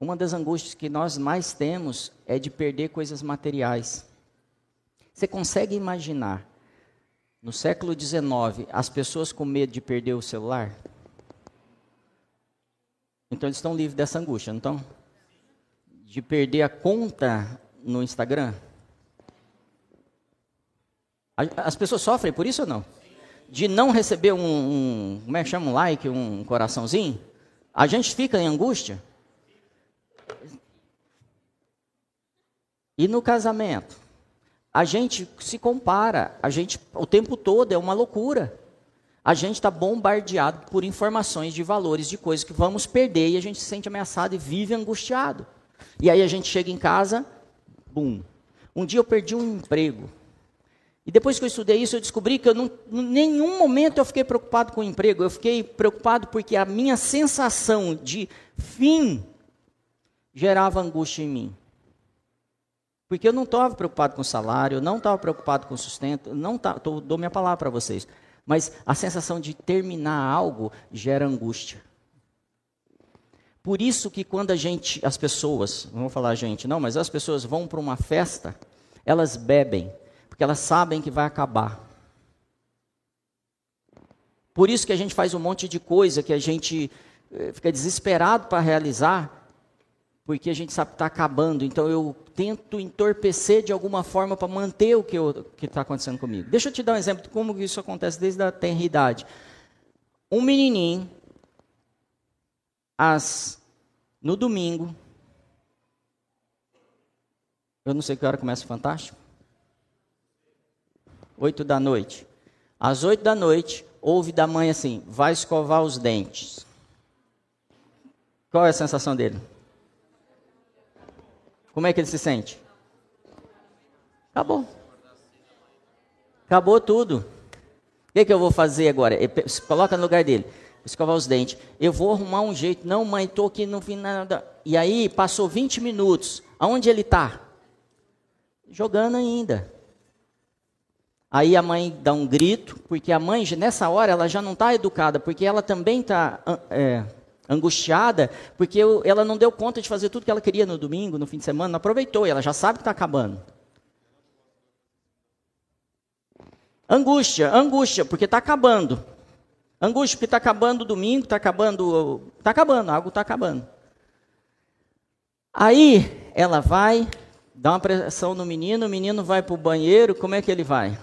Uma das angústias que nós mais temos é de perder coisas materiais. Você consegue imaginar, no século XIX, as pessoas com medo de perder o celular? Então eles estão livres dessa angústia, não estão? de perder a conta no Instagram? As pessoas sofrem por isso ou não? De não receber um, um como é que chama, um like, um coraçãozinho? A gente fica em angústia. E no casamento? A gente se compara, a gente o tempo todo é uma loucura. A gente está bombardeado por informações de valores, de coisas que vamos perder e a gente se sente ameaçado e vive angustiado. E aí a gente chega em casa, bum. Um dia eu perdi um emprego. E depois que eu estudei isso, eu descobri que eu em nenhum momento eu fiquei preocupado com o emprego. Eu fiquei preocupado porque a minha sensação de fim gerava angústia em mim. Porque eu não estava preocupado com o salário, eu não estava preocupado com sustento, não tá, tô, dou minha palavra para vocês. Mas a sensação de terminar algo gera angústia. Por isso que quando a gente, as pessoas, não vou falar a gente, não, mas as pessoas vão para uma festa, elas bebem, porque elas sabem que vai acabar. Por isso que a gente faz um monte de coisa que a gente eh, fica desesperado para realizar, porque a gente sabe que está acabando. Então eu tento entorpecer de alguma forma para manter o que está acontecendo comigo. Deixa eu te dar um exemplo de como isso acontece desde a tenridade. Um menininho, às no domingo, eu não sei que hora começa o Fantástico. Oito da noite. Às oito da noite, ouve da mãe assim: vai escovar os dentes. Qual é a sensação dele? Como é que ele se sente? Acabou. Acabou tudo. O que, que eu vou fazer agora? Coloca no lugar dele escovar os dentes. Eu vou arrumar um jeito. Não, mãe, estou aqui, não vi nada. E aí, passou 20 minutos. Aonde ele está? Jogando ainda. Aí a mãe dá um grito, porque a mãe, nessa hora, ela já não está educada, porque ela também está é, angustiada, porque ela não deu conta de fazer tudo que ela queria no domingo, no fim de semana, não aproveitou, ela já sabe que está acabando. Angústia, angústia, porque está acabando. Angústia, porque está acabando o domingo, está acabando, está acabando, algo está acabando. Aí ela vai, dá uma pressão no menino, o menino vai para o banheiro, como é que ele vai?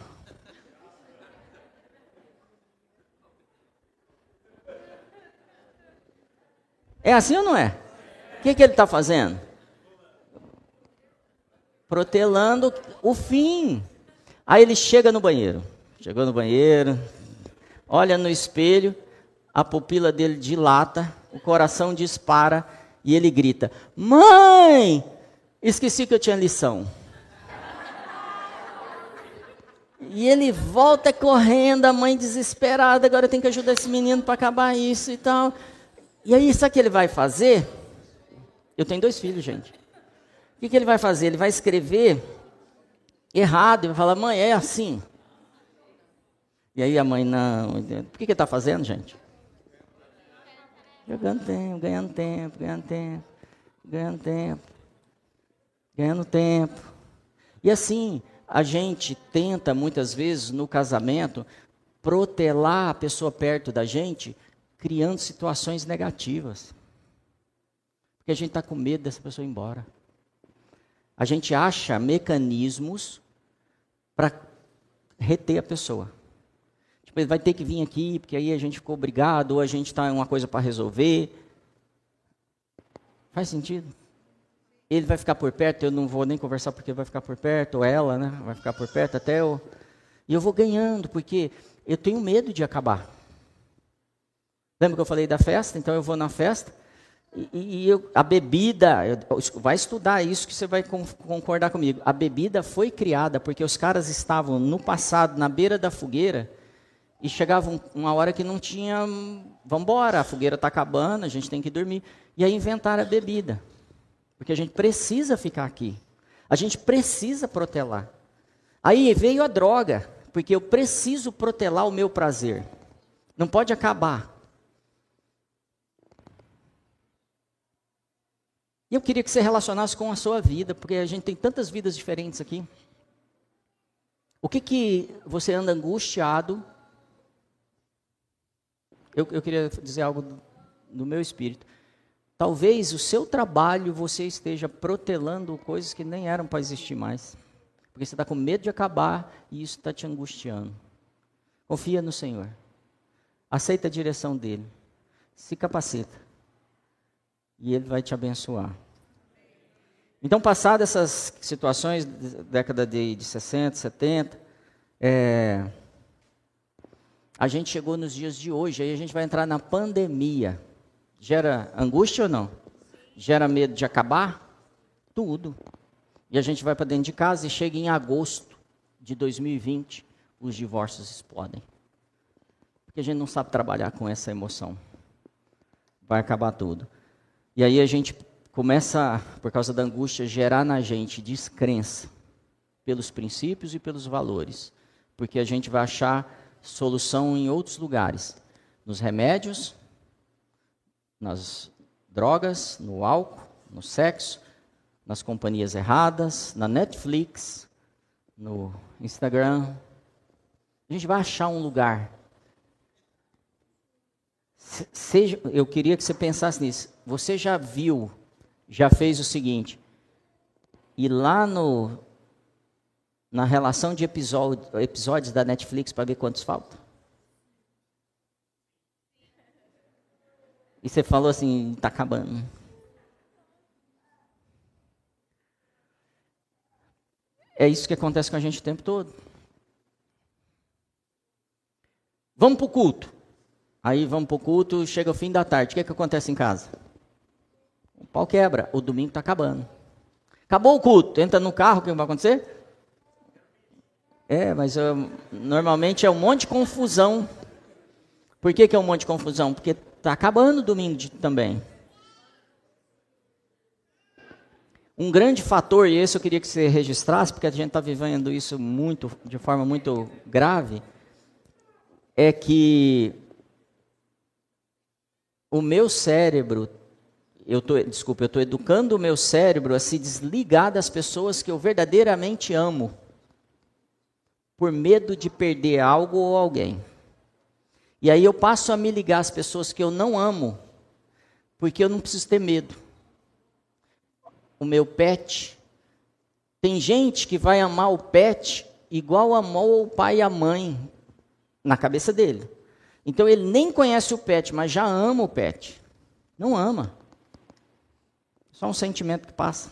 É assim ou não é? O que, que ele está fazendo? Protelando o fim. Aí ele chega no banheiro. Chegou no banheiro, olha no espelho, a pupila dele dilata, o coração dispara e ele grita: Mãe, esqueci que eu tinha lição. E ele volta correndo, a mãe desesperada, agora tem que ajudar esse menino para acabar isso e tal. E aí, sabe o que ele vai fazer? Eu tenho dois filhos, gente. O que, que ele vai fazer? Ele vai escrever errado e vai falar: mãe, é assim. E aí a mãe, não. Por que, que ele está fazendo, gente? Jogando tempo, ganhando tempo, ganhando tempo, ganhando tempo, ganhando tempo. E assim, a gente tenta muitas vezes no casamento protelar a pessoa perto da gente, criando situações negativas. Porque a gente está com medo dessa pessoa ir embora. A gente acha mecanismos para reter a pessoa. vai ter que vir aqui, porque aí a gente ficou obrigado, ou a gente está em uma coisa para resolver. Faz sentido? Ele vai ficar por perto, eu não vou nem conversar porque vai ficar por perto, ou ela, né? Vai ficar por perto até eu. E eu vou ganhando, porque eu tenho medo de acabar. Lembra que eu falei da festa? Então eu vou na festa e, e eu, a bebida, vai estudar isso que você vai concordar comigo. A bebida foi criada porque os caras estavam no passado na beira da fogueira e chegava uma hora que não tinha, vamos embora, a fogueira está acabando, a gente tem que dormir. E aí inventaram a bebida. Porque a gente precisa ficar aqui. A gente precisa protelar. Aí veio a droga, porque eu preciso protelar o meu prazer. Não pode acabar. E eu queria que você relacionasse com a sua vida, porque a gente tem tantas vidas diferentes aqui. O que que você anda angustiado? Eu, eu queria dizer algo do, do meu espírito. Talvez o seu trabalho você esteja protelando coisas que nem eram para existir mais. Porque você está com medo de acabar e isso está te angustiando. Confia no Senhor. Aceita a direção dele. Se capacita. E ele vai te abençoar. Então, passadas essas situações, década de, de 60, 70, é, a gente chegou nos dias de hoje, aí a gente vai entrar na pandemia. Gera angústia ou não? Gera medo de acabar? Tudo. E a gente vai para dentro de casa e chega em agosto de 2020, os divórcios explodem. Porque a gente não sabe trabalhar com essa emoção. Vai acabar tudo. E aí a gente começa, por causa da angústia, gerar na gente descrença pelos princípios e pelos valores. Porque a gente vai achar solução em outros lugares. Nos remédios, nas drogas, no álcool, no sexo, nas companhias erradas, na Netflix, no Instagram. A gente vai achar um lugar. Seja, eu queria que você pensasse nisso. Você já viu, já fez o seguinte, e lá no na relação de episódio, episódios da Netflix para ver quantos faltam? E você falou assim, está acabando. É isso que acontece com a gente o tempo todo. Vamos para o culto. Aí vamos para o culto, chega o fim da tarde. O que, é que acontece em casa? O pau quebra, o domingo está acabando. Acabou o culto, entra no carro, o que vai acontecer? É, mas uh, normalmente é um monte de confusão. Por que, que é um monte de confusão? Porque Está acabando o domingo de, também. Um grande fator, e esse eu queria que você registrasse, porque a gente está vivendo isso muito, de forma muito grave, é que o meu cérebro, eu tô, desculpa, eu estou educando o meu cérebro a se desligar das pessoas que eu verdadeiramente amo, por medo de perder algo ou alguém. E aí eu passo a me ligar às pessoas que eu não amo, porque eu não preciso ter medo. O meu pet. Tem gente que vai amar o pet igual amou o pai e a mãe na cabeça dele. Então ele nem conhece o pet, mas já ama o pet. Não ama. Só um sentimento que passa.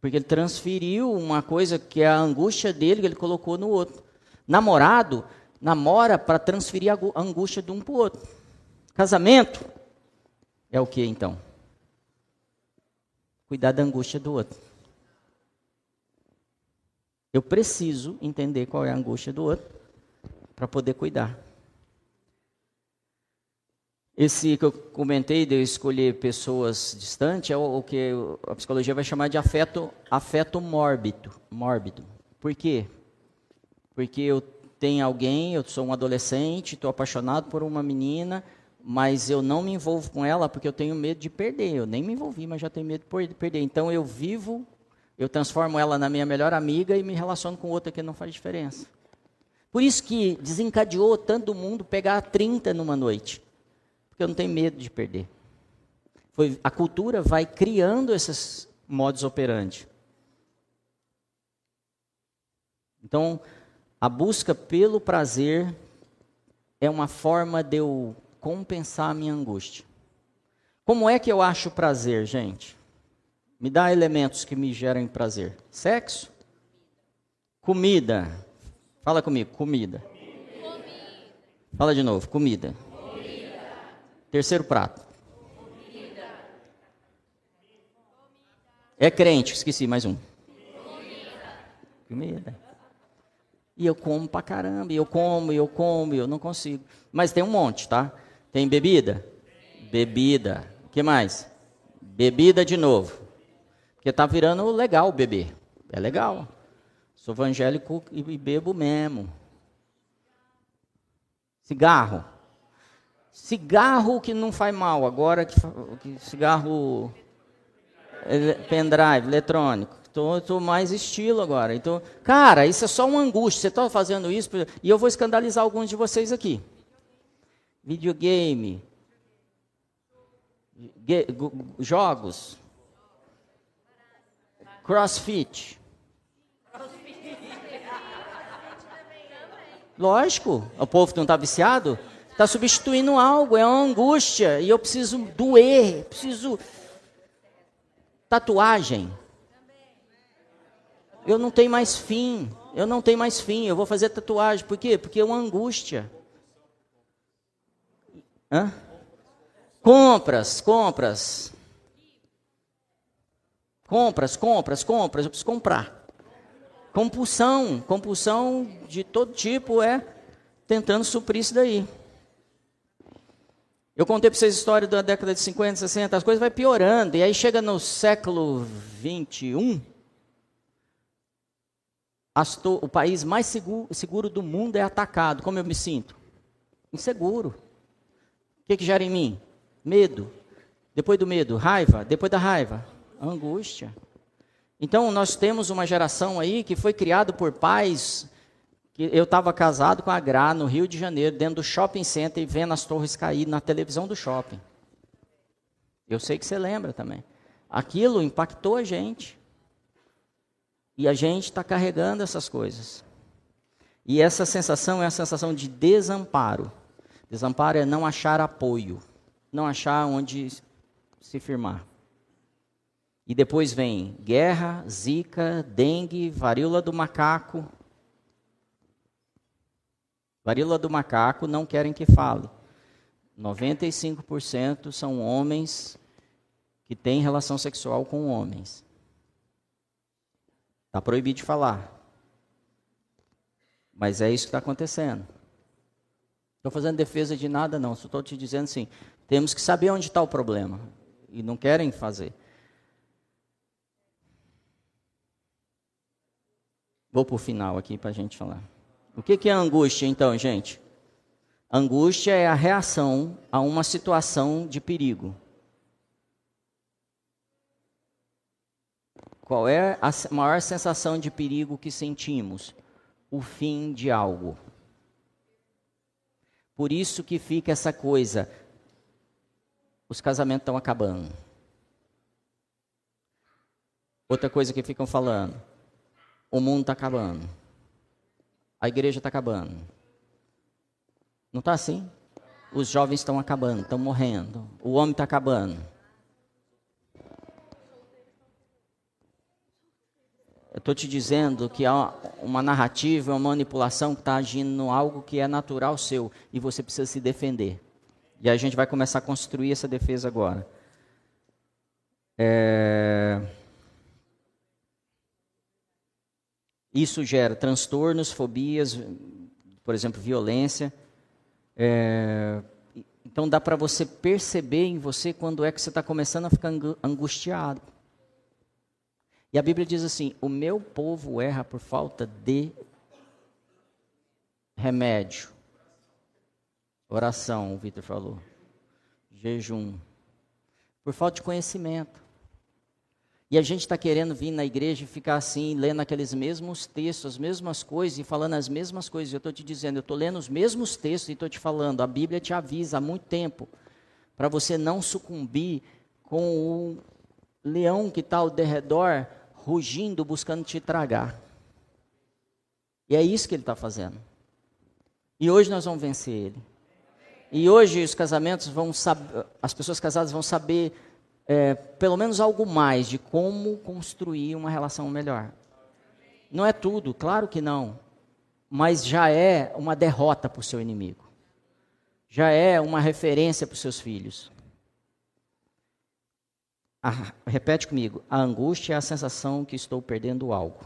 Porque ele transferiu uma coisa que é a angústia dele, que ele colocou no outro. Namorado namora para transferir a angústia de um para o outro. Casamento é o que então? Cuidar da angústia do outro. Eu preciso entender qual é a angústia do outro para poder cuidar. Esse que eu comentei de eu escolher pessoas distantes é o, o que a psicologia vai chamar de afeto, afeto mórbido, mórbido. Por quê? Porque eu tem alguém, eu sou um adolescente, estou apaixonado por uma menina, mas eu não me envolvo com ela porque eu tenho medo de perder. Eu nem me envolvi, mas já tenho medo de perder. Então eu vivo, eu transformo ela na minha melhor amiga e me relaciono com outra que não faz diferença. Por isso que desencadeou tanto mundo pegar 30 numa noite. Porque eu não tenho medo de perder. Foi, a cultura vai criando esses modos operandi. Então, A busca pelo prazer é uma forma de eu compensar a minha angústia. Como é que eu acho prazer, gente? Me dá elementos que me gerem prazer. Sexo? Comida. Fala comigo, comida. comida. Fala de novo, comida. comida. Terceiro prato. Comida. É crente, esqueci mais um. Comida. E eu como pra caramba, e eu como, e eu como, e eu não consigo. Mas tem um monte, tá? Tem bebida? Bebida. O que mais? Bebida de novo. Porque tá virando legal beber. É legal. Sou evangélico e bebo mesmo. Cigarro. Cigarro que não faz mal. Agora que, que cigarro pendrive, eletrônico. Estou mais estilo agora. Então, cara, isso é só uma angústia. Você está fazendo isso e eu vou escandalizar alguns de vocês aqui. Videogame, jogos, crossfit. Lógico, o povo não está viciado, está substituindo algo, é uma angústia, e eu preciso doer, preciso. Tatuagem. Eu não tenho mais fim. Eu não tenho mais fim. Eu vou fazer tatuagem. Por quê? Porque é uma angústia. Hã? Compras, compras. Compras, compras, compras. Eu preciso comprar. Compulsão, compulsão de todo tipo é tentando suprir isso daí. Eu contei para vocês a história da década de 50, 60, as coisas vai piorando. E aí chega no século 21, o país mais seguro, seguro, do mundo é atacado. Como eu me sinto? Inseguro. O que, que gera em mim? Medo. Depois do medo, raiva. Depois da raiva, angústia. Então, nós temos uma geração aí que foi criada por pais. Eu estava casado com a Gra no Rio de Janeiro, dentro do shopping center e vendo as torres cair na televisão do shopping. Eu sei que você lembra também. Aquilo impactou a gente. E a gente está carregando essas coisas. E essa sensação é a sensação de desamparo. Desamparo é não achar apoio, não achar onde se firmar. E depois vem guerra, zika, dengue, varíola do macaco. Varíola do macaco não querem que fale. 95% são homens que têm relação sexual com homens. Está proibido de falar. Mas é isso que está acontecendo. Estou fazendo defesa de nada, não. Só estou te dizendo assim: temos que saber onde está o problema. E não querem fazer. Vou para o final aqui para a gente falar. O que, é angústia, então, gente? Angústia é a reação a uma situação de perigo. Qual é a maior sensação de perigo que sentimos? O fim de algo. Por isso que fica essa coisa. Os casamentos estão acabando. Outra coisa que ficam falando. O mundo está acabando. A igreja está acabando. Não está assim? Os jovens estão acabando, estão morrendo. O homem está acabando. Eu estou te dizendo que há uma narrativa, uma manipulação que está agindo no algo que é natural seu e você precisa se defender. E a gente vai começar a construir essa defesa agora. É... Isso gera transtornos, fobias, por exemplo, violência. É... Então dá para você perceber em você quando é que você está começando a ficar angustiado. E a Bíblia diz assim: o meu povo erra por falta de remédio. Oração, o Vitor falou. Jejum. Por falta de conhecimento. E a gente está querendo vir na igreja e ficar assim, lendo aqueles mesmos textos, as mesmas coisas e falando as mesmas coisas. Eu estou te dizendo, eu estou lendo os mesmos textos e estou te falando. A Bíblia te avisa há muito tempo para você não sucumbir com o leão que está ao derredor rugindo, buscando te tragar. E é isso que ele está fazendo. E hoje nós vamos vencer ele. E hoje os casamentos vão saber, as pessoas casadas vão saber é, pelo menos algo mais de como construir uma relação melhor. Não é tudo, claro que não, mas já é uma derrota para o seu inimigo. Já é uma referência para os seus filhos. Ah, repete comigo. A angústia é a sensação que estou perdendo algo.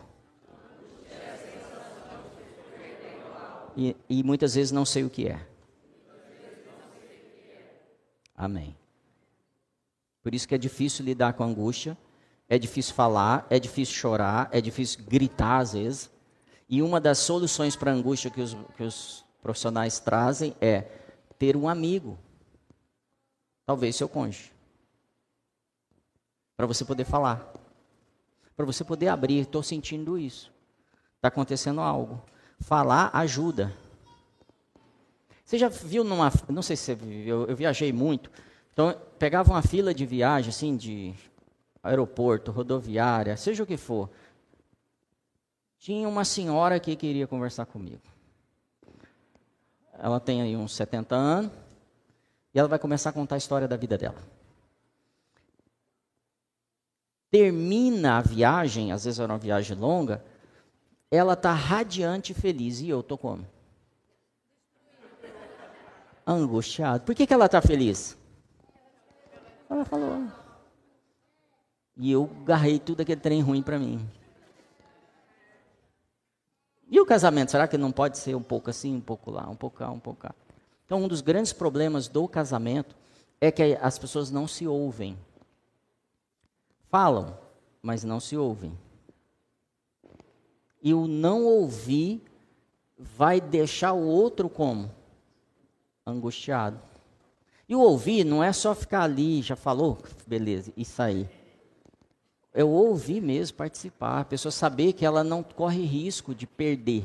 E, e muitas vezes não sei o que é. Amém. Por isso que é difícil lidar com angústia, é difícil falar, é difícil chorar, é difícil gritar às vezes. E uma das soluções para a angústia que os, que os profissionais trazem é ter um amigo, talvez seu cônjuge, para você poder falar, para você poder abrir. Estou sentindo isso, está acontecendo algo. Falar ajuda. Você já viu numa. Não sei se você viu, eu viajei muito. Então, pegava uma fila de viagem, assim, de aeroporto, rodoviária, seja o que for. Tinha uma senhora que queria conversar comigo. Ela tem aí uns 70 anos. E ela vai começar a contar a história da vida dela. Termina a viagem, às vezes era uma viagem longa, ela está radiante feliz. E eu estou como? angustiado. Por que, que ela está feliz? Ela falou. E eu garrei tudo aquele trem ruim para mim. E o casamento, será que não pode ser um pouco assim, um pouco lá, um pouco cá, um pouco cá? Então, um dos grandes problemas do casamento é que as pessoas não se ouvem. Falam, mas não se ouvem. E o não ouvir vai deixar o outro como? angustiado. E o ouvir não é só ficar ali, já falou, beleza, e sair. É o ouvir mesmo, participar. A pessoa saber que ela não corre risco de perder.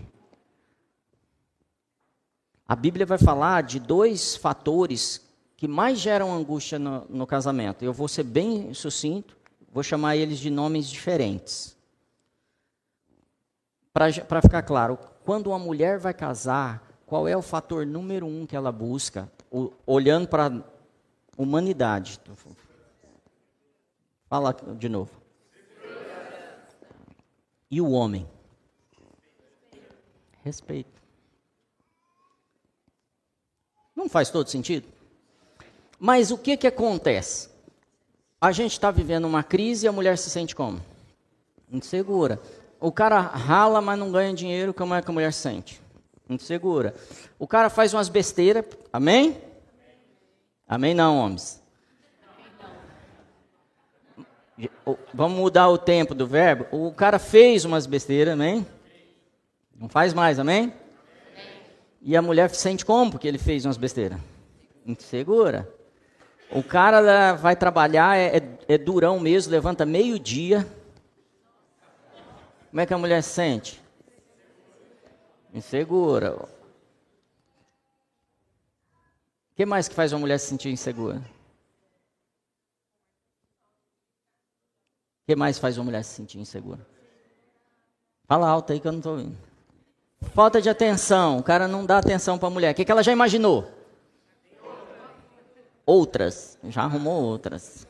A Bíblia vai falar de dois fatores que mais geram angústia no, no casamento. Eu vou ser bem sucinto, vou chamar eles de nomes diferentes. Para ficar claro, quando uma mulher vai casar, qual é o fator número um que ela busca, olhando para a humanidade? Fala de novo. E o homem? Respeito. Não faz todo sentido? Mas o que, que acontece? A gente está vivendo uma crise e a mulher se sente como? Insegura. O cara rala, mas não ganha dinheiro, como é que a mulher se sente? Insegura. O cara faz umas besteiras, amém? Amém não, homens. Vamos mudar o tempo do verbo. O cara fez umas besteiras, amém? Não faz mais, amém? E a mulher se sente como? Porque ele fez umas besteiras. Insegura. O cara vai trabalhar, é, é, é durão mesmo, levanta meio-dia. Como é que a mulher se sente? Insegura. O que mais que faz uma mulher se sentir insegura? O que mais faz uma mulher se sentir insegura? Fala alto aí que eu não estou ouvindo. Falta de atenção. O cara não dá atenção para a mulher. O que, que ela já imaginou? Outras. Já arrumou outras.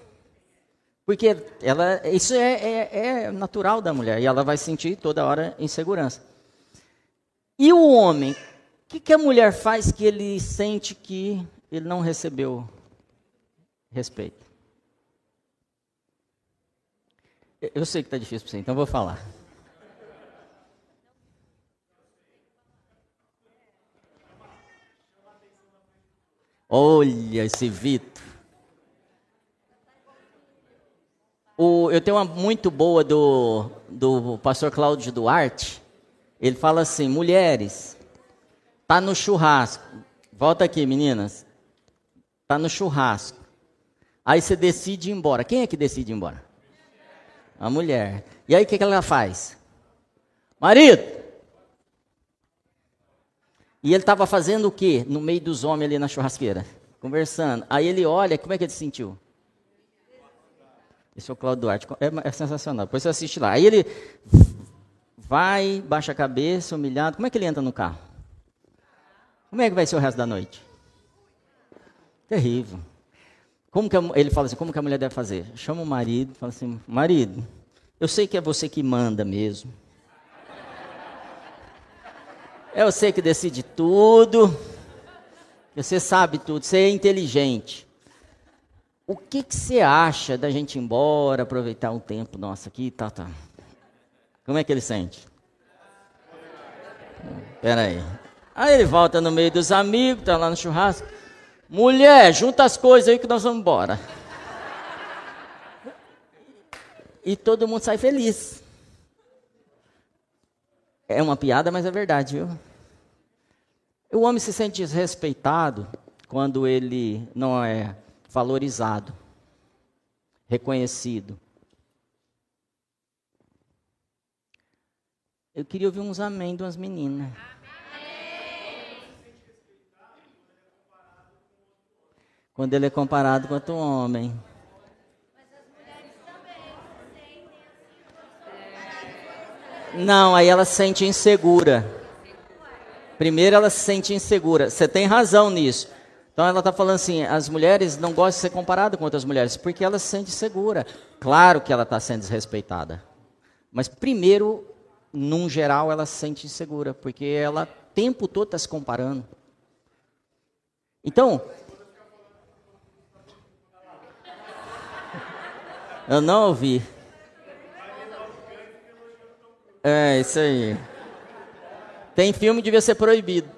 Porque ela, isso é, é, é natural da mulher. E ela vai sentir toda hora insegurança. E o homem, o que, que a mulher faz que ele sente que ele não recebeu respeito? Eu sei que está difícil para você, então vou falar. Olha esse Vitor. O, eu tenho uma muito boa do, do pastor Cláudio Duarte. Ele fala assim: mulheres, tá no churrasco. Volta aqui, meninas. Tá no churrasco. Aí você decide ir embora. Quem é que decide ir embora? A mulher. E aí o que, que ela faz? Marido! E ele estava fazendo o quê? No meio dos homens ali na churrasqueira. Conversando. Aí ele olha, como é que ele se sentiu? Esse é o Claudio Duarte. É, é sensacional. Depois você assiste lá. Aí ele vai, baixa a cabeça, humilhado. Como é que ele entra no carro? Como é que vai ser o resto da noite? Terrível. Como que a, ele fala assim, como que a mulher deve fazer? Chama o marido, fala assim, marido, eu sei que é você que manda mesmo. É você que decide tudo. Você sabe tudo, você é inteligente. O que, que você acha da gente ir embora, aproveitar um tempo nosso aqui, tá, tá. Como é que ele sente? Pera aí. Aí ele volta no meio dos amigos, tá lá no churrasco. Mulher, junta as coisas aí que nós vamos embora. E todo mundo sai feliz. É uma piada, mas é verdade, viu? O homem se sente desrespeitado quando ele não é valorizado, reconhecido. Eu queria ouvir uns amém de umas meninas. quando ele é comparado com outro homem. Não, aí ela se sente insegura. Primeiro ela se sente insegura. Você tem razão nisso. Então ela está falando assim: as mulheres não gostam de ser comparadas com outras mulheres, porque ela se sente segura. Claro que ela está sendo desrespeitada. Mas primeiro, num geral, ela se sente insegura, porque ela o tempo todo está se comparando. Então, Eu não ouvi. É, isso aí. Tem filme que devia ser proibido.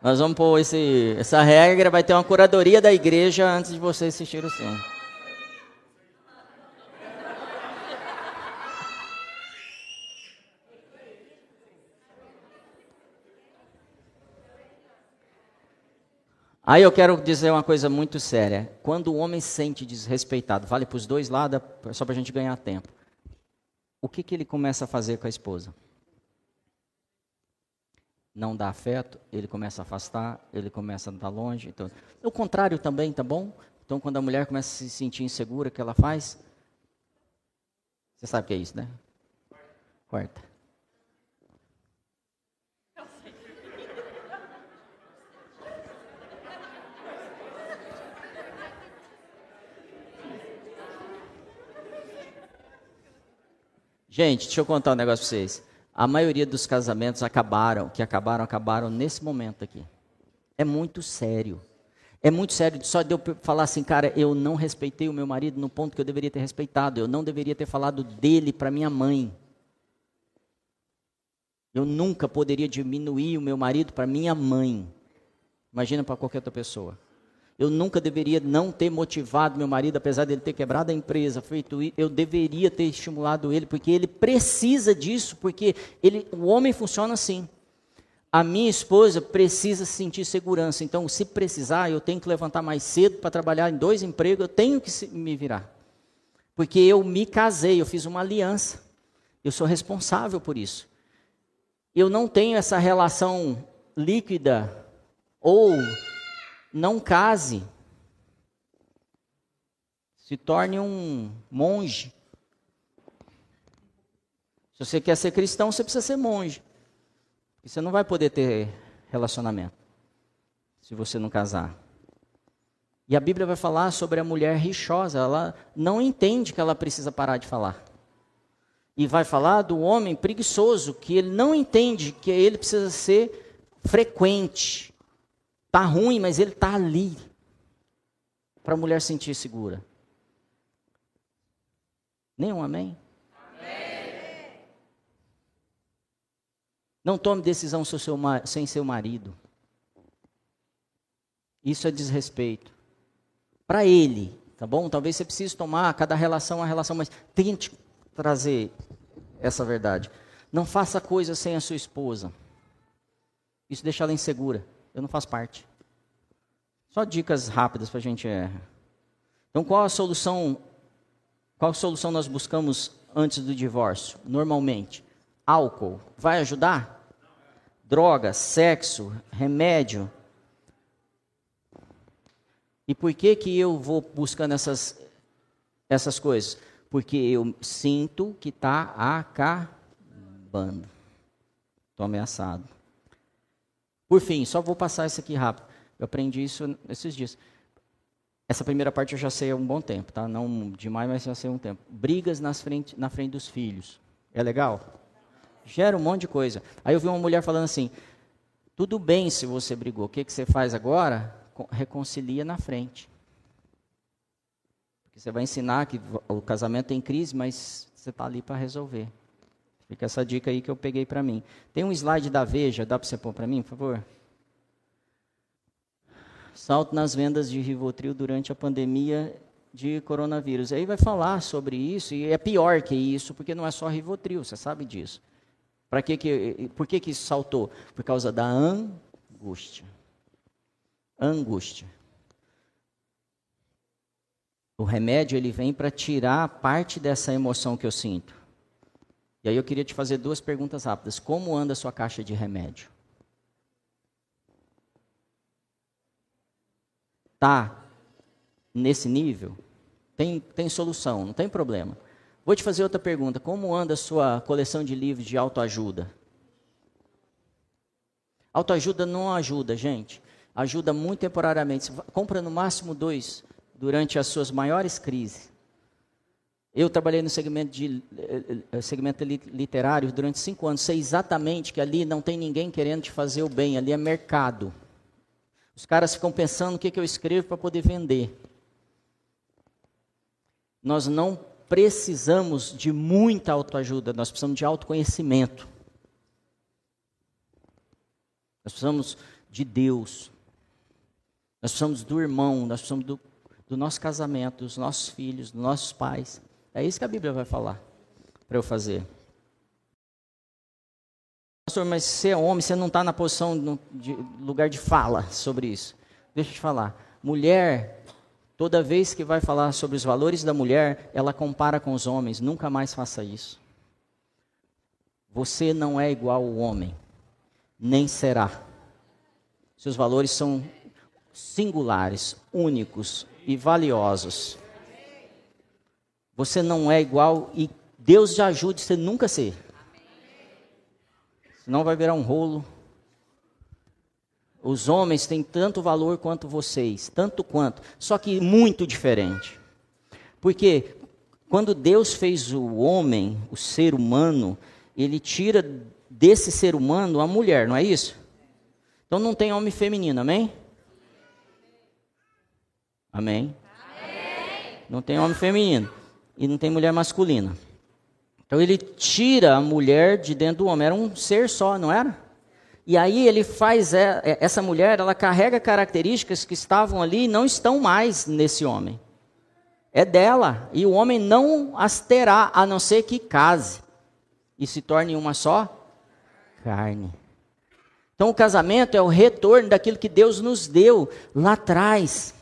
Nós vamos pôr esse, essa regra, vai ter uma curadoria da igreja antes de você assistir o filme. Aí eu quero dizer uma coisa muito séria. Quando o homem se sente desrespeitado, vale para os dois lados, só para a gente ganhar tempo. O que, que ele começa a fazer com a esposa? Não dá afeto, ele começa a afastar, ele começa a estar longe. Então, o contrário também, tá bom? Então, quando a mulher começa a se sentir insegura, o que ela faz? Você sabe o que é isso, né? Quarta. Gente, deixa eu contar um negócio para vocês. A maioria dos casamentos acabaram, que acabaram, acabaram nesse momento aqui. É muito sério. É muito sério. Só de eu falar assim, cara, eu não respeitei o meu marido no ponto que eu deveria ter respeitado. Eu não deveria ter falado dele para minha mãe. Eu nunca poderia diminuir o meu marido para minha mãe. Imagina para qualquer outra pessoa. Eu nunca deveria não ter motivado meu marido, apesar dele ter quebrado a empresa, feito eu deveria ter estimulado ele, porque ele precisa disso, porque ele, o homem funciona assim. A minha esposa precisa sentir segurança, então se precisar, eu tenho que levantar mais cedo para trabalhar em dois empregos, eu tenho que me virar. Porque eu me casei, eu fiz uma aliança. Eu sou responsável por isso. Eu não tenho essa relação líquida ou não case. Se torne um monge. Se você quer ser cristão, você precisa ser monge. Porque você não vai poder ter relacionamento se você não casar. E a Bíblia vai falar sobre a mulher rixosa. Ela não entende que ela precisa parar de falar. E vai falar do homem preguiçoso, que ele não entende que ele precisa ser frequente. Tá ruim, mas ele tá ali para a mulher sentir segura. Nenhum amém? Não tome decisão sem seu marido. Isso é desrespeito. Para ele, tá bom? Talvez você precise tomar cada relação a relação, mas tente trazer essa verdade. Não faça coisas sem a sua esposa. Isso deixa ela insegura eu não faço parte. Só dicas rápidas para a gente. É... Então, qual a solução? Qual solução nós buscamos antes do divórcio? Normalmente, álcool vai ajudar? Droga, sexo, remédio. E por que que eu vou buscando essas essas coisas? Porque eu sinto que está acabando. Estou ameaçado. Por fim, só vou passar isso aqui rápido. Eu aprendi isso esses dias. Essa primeira parte eu já sei há um bom tempo, tá? Não demais, mas já sei há um tempo. Brigas nas frente, na frente dos filhos. É legal? Gera um monte de coisa. Aí eu vi uma mulher falando assim: tudo bem se você brigou, o que, que você faz agora? Reconcilia na frente. Porque você vai ensinar que o casamento tem crise, mas você está ali para resolver. Fica essa dica aí que eu peguei para mim. Tem um slide da Veja, dá para você pôr para mim, por favor? Salto nas vendas de Rivotril durante a pandemia de coronavírus. Aí vai falar sobre isso, e é pior que isso, porque não é só Rivotril, você sabe disso. Para que que, por que, que isso saltou? Por causa da angústia. Angústia. O remédio ele vem para tirar parte dessa emoção que eu sinto. Aí eu queria te fazer duas perguntas rápidas. Como anda a sua caixa de remédio? Tá nesse nível? Tem, tem solução, não tem problema. Vou te fazer outra pergunta. Como anda a sua coleção de livros de autoajuda? Autoajuda não ajuda, gente. Ajuda muito temporariamente. Compra no máximo dois durante as suas maiores crises. Eu trabalhei no segmento, de, eh, eh, segmento literário durante cinco anos. Sei exatamente que ali não tem ninguém querendo te fazer o bem. Ali é mercado. Os caras ficam pensando o que, que eu escrevo para poder vender. Nós não precisamos de muita autoajuda, nós precisamos de autoconhecimento. Nós precisamos de Deus. Nós precisamos do irmão, nós precisamos do, do nosso casamento, dos nossos filhos, dos nossos pais. É isso que a Bíblia vai falar para eu fazer. Pastor, mas você é homem, você não está na posição de lugar de fala sobre isso. Deixa eu te falar. Mulher Toda vez que vai falar sobre os valores da mulher, ela compara com os homens. Nunca mais faça isso. Você não é igual ao homem, nem será. Seus valores são singulares, únicos e valiosos. Você não é igual e Deus já ajude você nunca ser. Senão vai virar um rolo os homens têm tanto valor quanto vocês, tanto quanto, só que muito diferente. Porque quando Deus fez o homem, o ser humano, ele tira desse ser humano a mulher, não é isso? Então não tem homem feminino? Amém? amém? Não tem homem feminino e não tem mulher masculina. Então ele tira a mulher de dentro do homem, era um ser só, não era? E aí ele faz é, é, essa mulher, ela carrega características que estavam ali e não estão mais nesse homem. É dela e o homem não as terá a não ser que case e se torne uma só carne. Então o casamento é o retorno daquilo que Deus nos deu lá atrás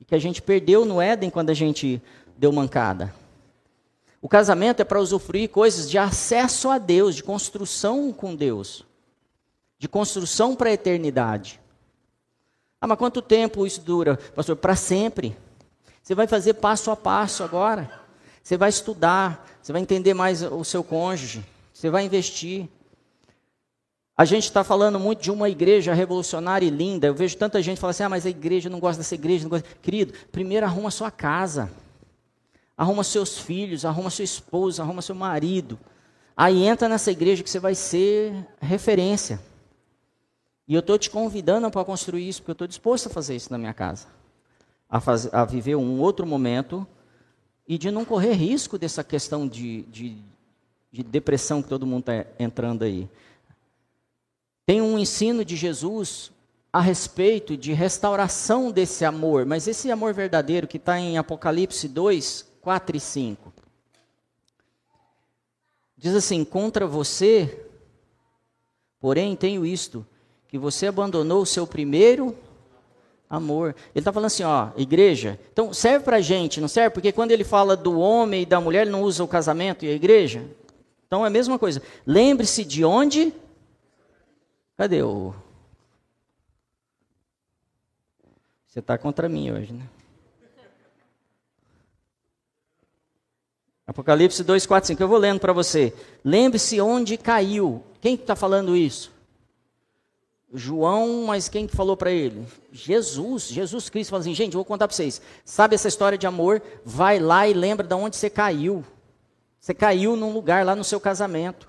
e que a gente perdeu no Éden quando a gente deu mancada. O casamento é para usufruir coisas de acesso a Deus, de construção com Deus de construção para a eternidade. Ah, mas quanto tempo isso dura? Pastor, para sempre. Você vai fazer passo a passo agora. Você vai estudar, você vai entender mais o seu cônjuge, você vai investir. A gente está falando muito de uma igreja revolucionária e linda. Eu vejo tanta gente falar assim: ah, mas a igreja não gosta dessa igreja. Não gosta. Querido, primeiro arruma sua casa, arruma seus filhos, arruma sua esposa, arruma seu marido. Aí entra nessa igreja que você vai ser referência. E eu estou te convidando para construir isso, porque eu estou disposto a fazer isso na minha casa. A, fazer, a, viver um outro momento e de não correr risco dessa questão de, de, de depressão que todo mundo está entrando aí. Tem um ensino de Jesus a respeito de restauração desse amor, mas esse amor verdadeiro que está em Apocalipse 2, 4 e 5. Diz assim: Contra você, porém, tenho isto que você abandonou o seu primeiro amor. Ele está falando assim, ó, igreja. Então serve para gente, não serve? Porque quando ele fala do homem e da mulher, ele não usa o casamento e a igreja. Então é a mesma coisa. Lembre-se de onde? Cadê o? Você está contra mim hoje, né? Apocalipse 2, 4, 5. Eu vou lendo para você. Lembre-se onde caiu. Quem está falando isso? João, mas quem que falou para ele? Jesus, Jesus Cristo falou assim, gente, eu vou contar para vocês. Sabe essa história de amor? Vai lá e lembra de onde você caiu. Você caiu num lugar lá no seu casamento.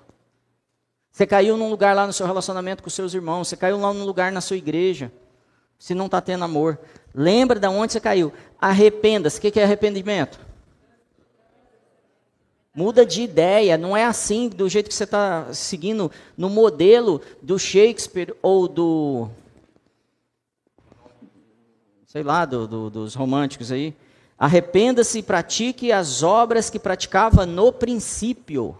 Você caiu num lugar lá no seu relacionamento com seus irmãos. Você caiu lá num lugar na sua igreja. Se não está tendo amor. Lembra de onde você caiu. Arrependa-se. O que é arrependimento? Muda de ideia, não é assim do jeito que você está seguindo no modelo do Shakespeare ou do. sei lá, do, do, dos românticos aí. Arrependa-se e pratique as obras que praticava no princípio.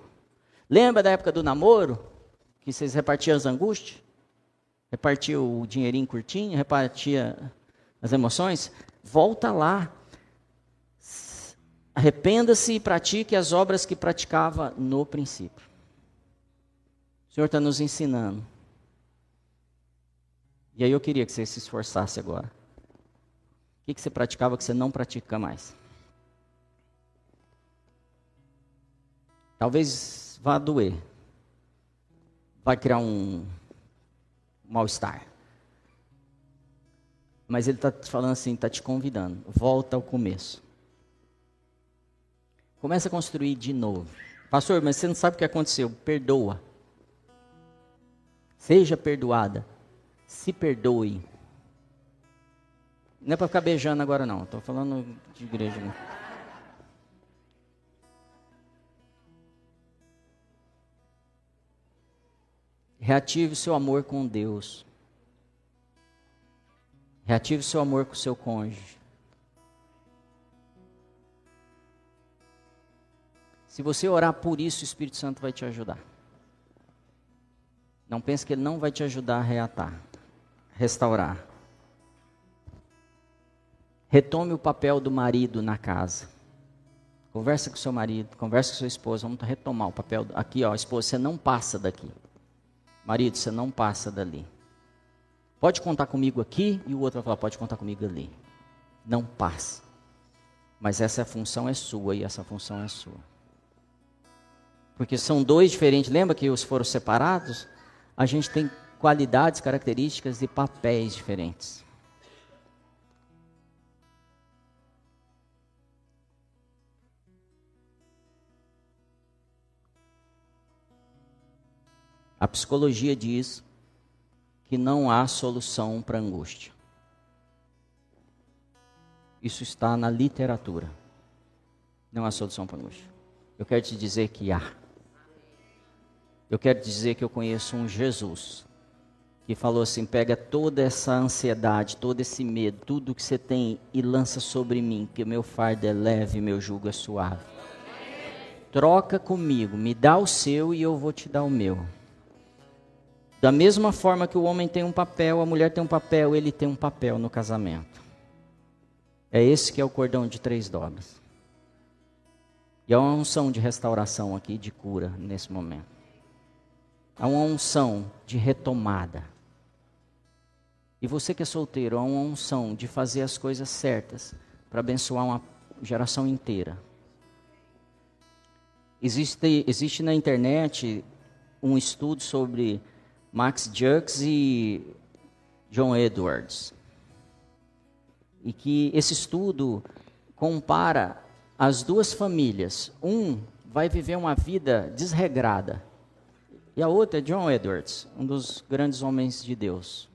Lembra da época do namoro? Que vocês repartiam as angústias? Repartiam o dinheirinho curtinho, repartia as emoções? Volta lá. Arrependa-se e pratique as obras que praticava no princípio. O Senhor está nos ensinando. E aí eu queria que você se esforçasse agora. O que, você praticava que você não pratica mais? Talvez vá doer. Vai criar um mal-estar. Mas ele está falando assim, está te convidando. Volta ao começo. Começa a construir de novo. Pastor, mas você não sabe o que aconteceu. Perdoa. Seja perdoada. Se perdoe. Não é para ficar beijando agora, não. Estou falando de igreja. Né? Reative seu amor com Deus. Reative seu amor com o seu cônjuge. Se você orar por isso, o Espírito Santo vai te ajudar. Não pense que ele não vai te ajudar a reatar, restaurar. Retome o papel do marido na casa. Conversa com seu marido, conversa com sua esposa, vamos retomar o papel. Aqui, ó, esposa, você não passa daqui. Marido, você não passa dali. Pode contar comigo aqui e o outro vai falar, pode contar comigo ali. Não passa. Mas essa função é sua e essa função é sua. Porque são dois diferentes. Lembra que os foram separados? A gente tem qualidades, características e papéis diferentes. A psicologia diz que não há solução para angústia. Isso está na literatura. Não há solução para angústia. Eu quero te dizer que há. Eu quero dizer que eu conheço um Jesus que falou assim: pega toda essa ansiedade, todo esse medo, tudo que você tem e lança sobre mim, que o meu fardo é leve, meu jugo é suave. Troca comigo, me dá o seu e eu vou te dar o meu. Da mesma forma que o homem tem um papel, a mulher tem um papel, ele tem um papel no casamento. É esse que é o cordão de três dobras. E há uma unção de restauração aqui, de cura, nesse momento. Há uma unção de retomada. E você que é solteiro, há uma unção de fazer as coisas certas para abençoar uma geração inteira. Existe, existe na internet um estudo sobre Max Jux e John Edwards. E que esse estudo compara as duas famílias. Um vai viver uma vida desregrada e a outra é John Edwards, um dos grandes homens de Deus,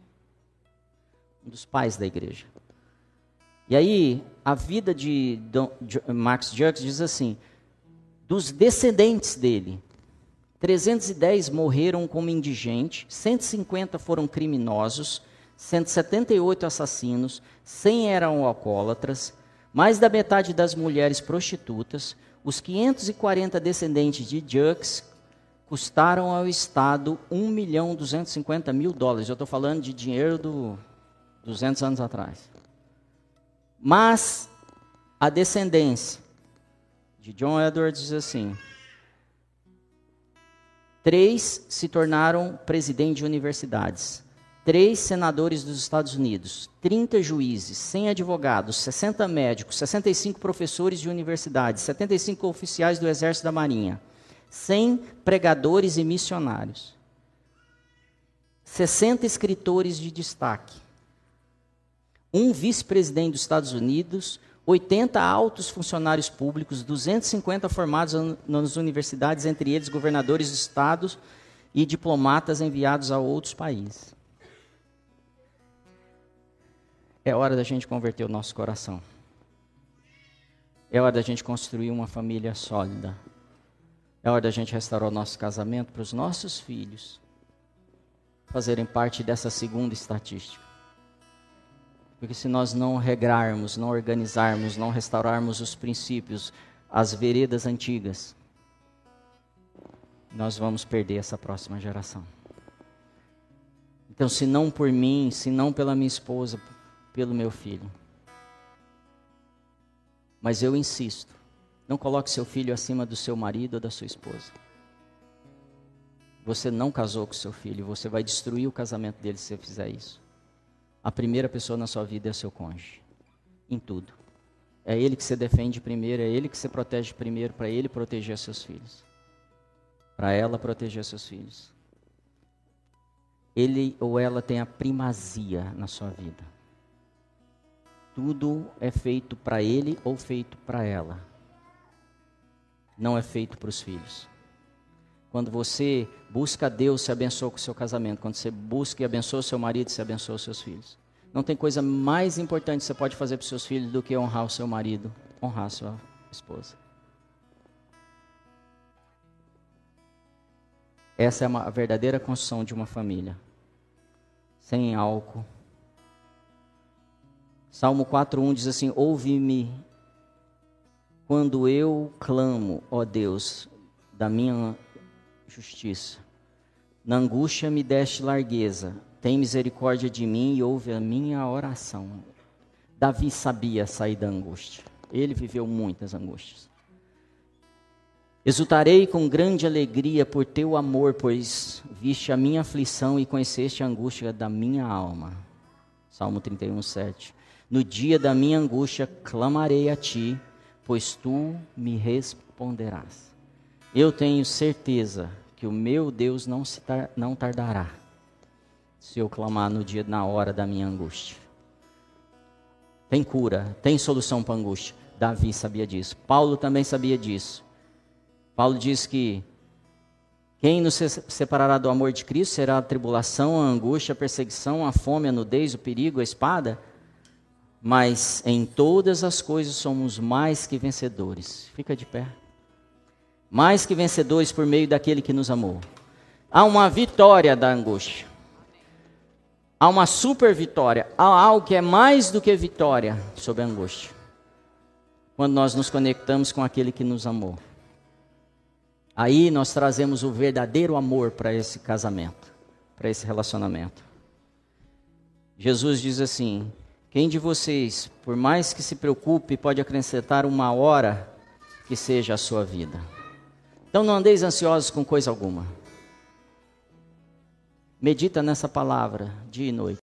um dos pais da igreja. E aí, a vida de Don, Max Jacques diz assim: dos descendentes dele, 310 morreram como indigentes, 150 foram criminosos, 178 assassinos, 100 eram alcoólatras, mais da metade das mulheres prostitutas, os 540 descendentes de Jux custaram ao Estado 1 milhão 250 mil dólares. Eu estou falando de dinheiro do 200 anos atrás. Mas a descendência de John Edwards diz assim: três se tornaram presidentes de universidades, três senadores dos Estados Unidos, 30 juízes, 100 advogados, 60 médicos, 65 professores de universidades, 75 oficiais do Exército da Marinha, 100 pregadores e missionários, 60 escritores de destaque, um vice-presidente dos Estados Unidos, 80 altos funcionários públicos, 250 formados nas universidades, entre eles governadores de estados e diplomatas enviados a outros países. É hora da gente converter o nosso coração. É hora da gente construir uma família sólida. É hora da gente restaurar o nosso casamento para os nossos filhos fazerem parte dessa segunda estatística. Porque se nós não regrarmos, não organizarmos, não restaurarmos os princípios, as veredas antigas, nós vamos perder essa próxima geração. Então, se não por mim, se não pela minha esposa, pelo meu filho. Mas eu insisto, não coloque seu filho acima do seu marido ou da sua esposa. Você não casou com seu filho, você vai destruir o casamento dele se você fizer isso. A primeira pessoa na sua vida é seu cônjuge, em tudo. É ele que você defende primeiro, é ele que você protege primeiro, para ele proteger seus filhos. Para ela proteger seus filhos. Ele ou ela tem a primazia na sua vida. Tudo é feito para ele ou feito para ela. Não é feito para os filhos. Quando você busca Deus, se abençoa com o seu casamento. Quando você busca e abençoa seu marido, se abençoa os seus filhos. Não tem coisa mais importante que você pode fazer para os seus filhos do que honrar o seu marido, honrar a sua esposa. Essa é a verdadeira construção de uma família. Sem álcool. Salmo 4:1 diz assim: Ouve-me quando eu clamo, ó Deus, da minha justiça. Na angústia me deste largueza, tem misericórdia de mim e ouve a minha oração. Davi sabia sair da angústia. Ele viveu muitas angústias. Exultarei com grande alegria por teu amor, pois viste a minha aflição e conheceste a angústia da minha alma. Salmo 31, 7. No dia da minha angústia clamarei a ti, pois tu me responderás. Eu tenho certeza que o meu Deus não, se tar, não tardará se eu clamar no dia, na hora da minha angústia. Tem cura, tem solução para a angústia. Davi sabia disso. Paulo também sabia disso. Paulo diz que quem nos separará do amor de Cristo será a tribulação, a angústia, a perseguição, a fome, a nudez, o perigo, a espada. Mas em todas as coisas somos mais que vencedores. Fica de pé mais que vencedores por meio daquele que nos amou. Há uma vitória da angústia. Há uma super vitória. Há algo que é mais do que vitória sobre a angústia. Quando nós nos conectamos com aquele que nos amou. Aí nós trazemos o verdadeiro amor para esse casamento, para esse relacionamento. Jesus diz assim: Quem de vocês, por mais que se preocupe, pode acrescentar uma hora que seja a sua vida? Então não andeis ansiosos com coisa alguma. Medita nessa palavra dia e noite.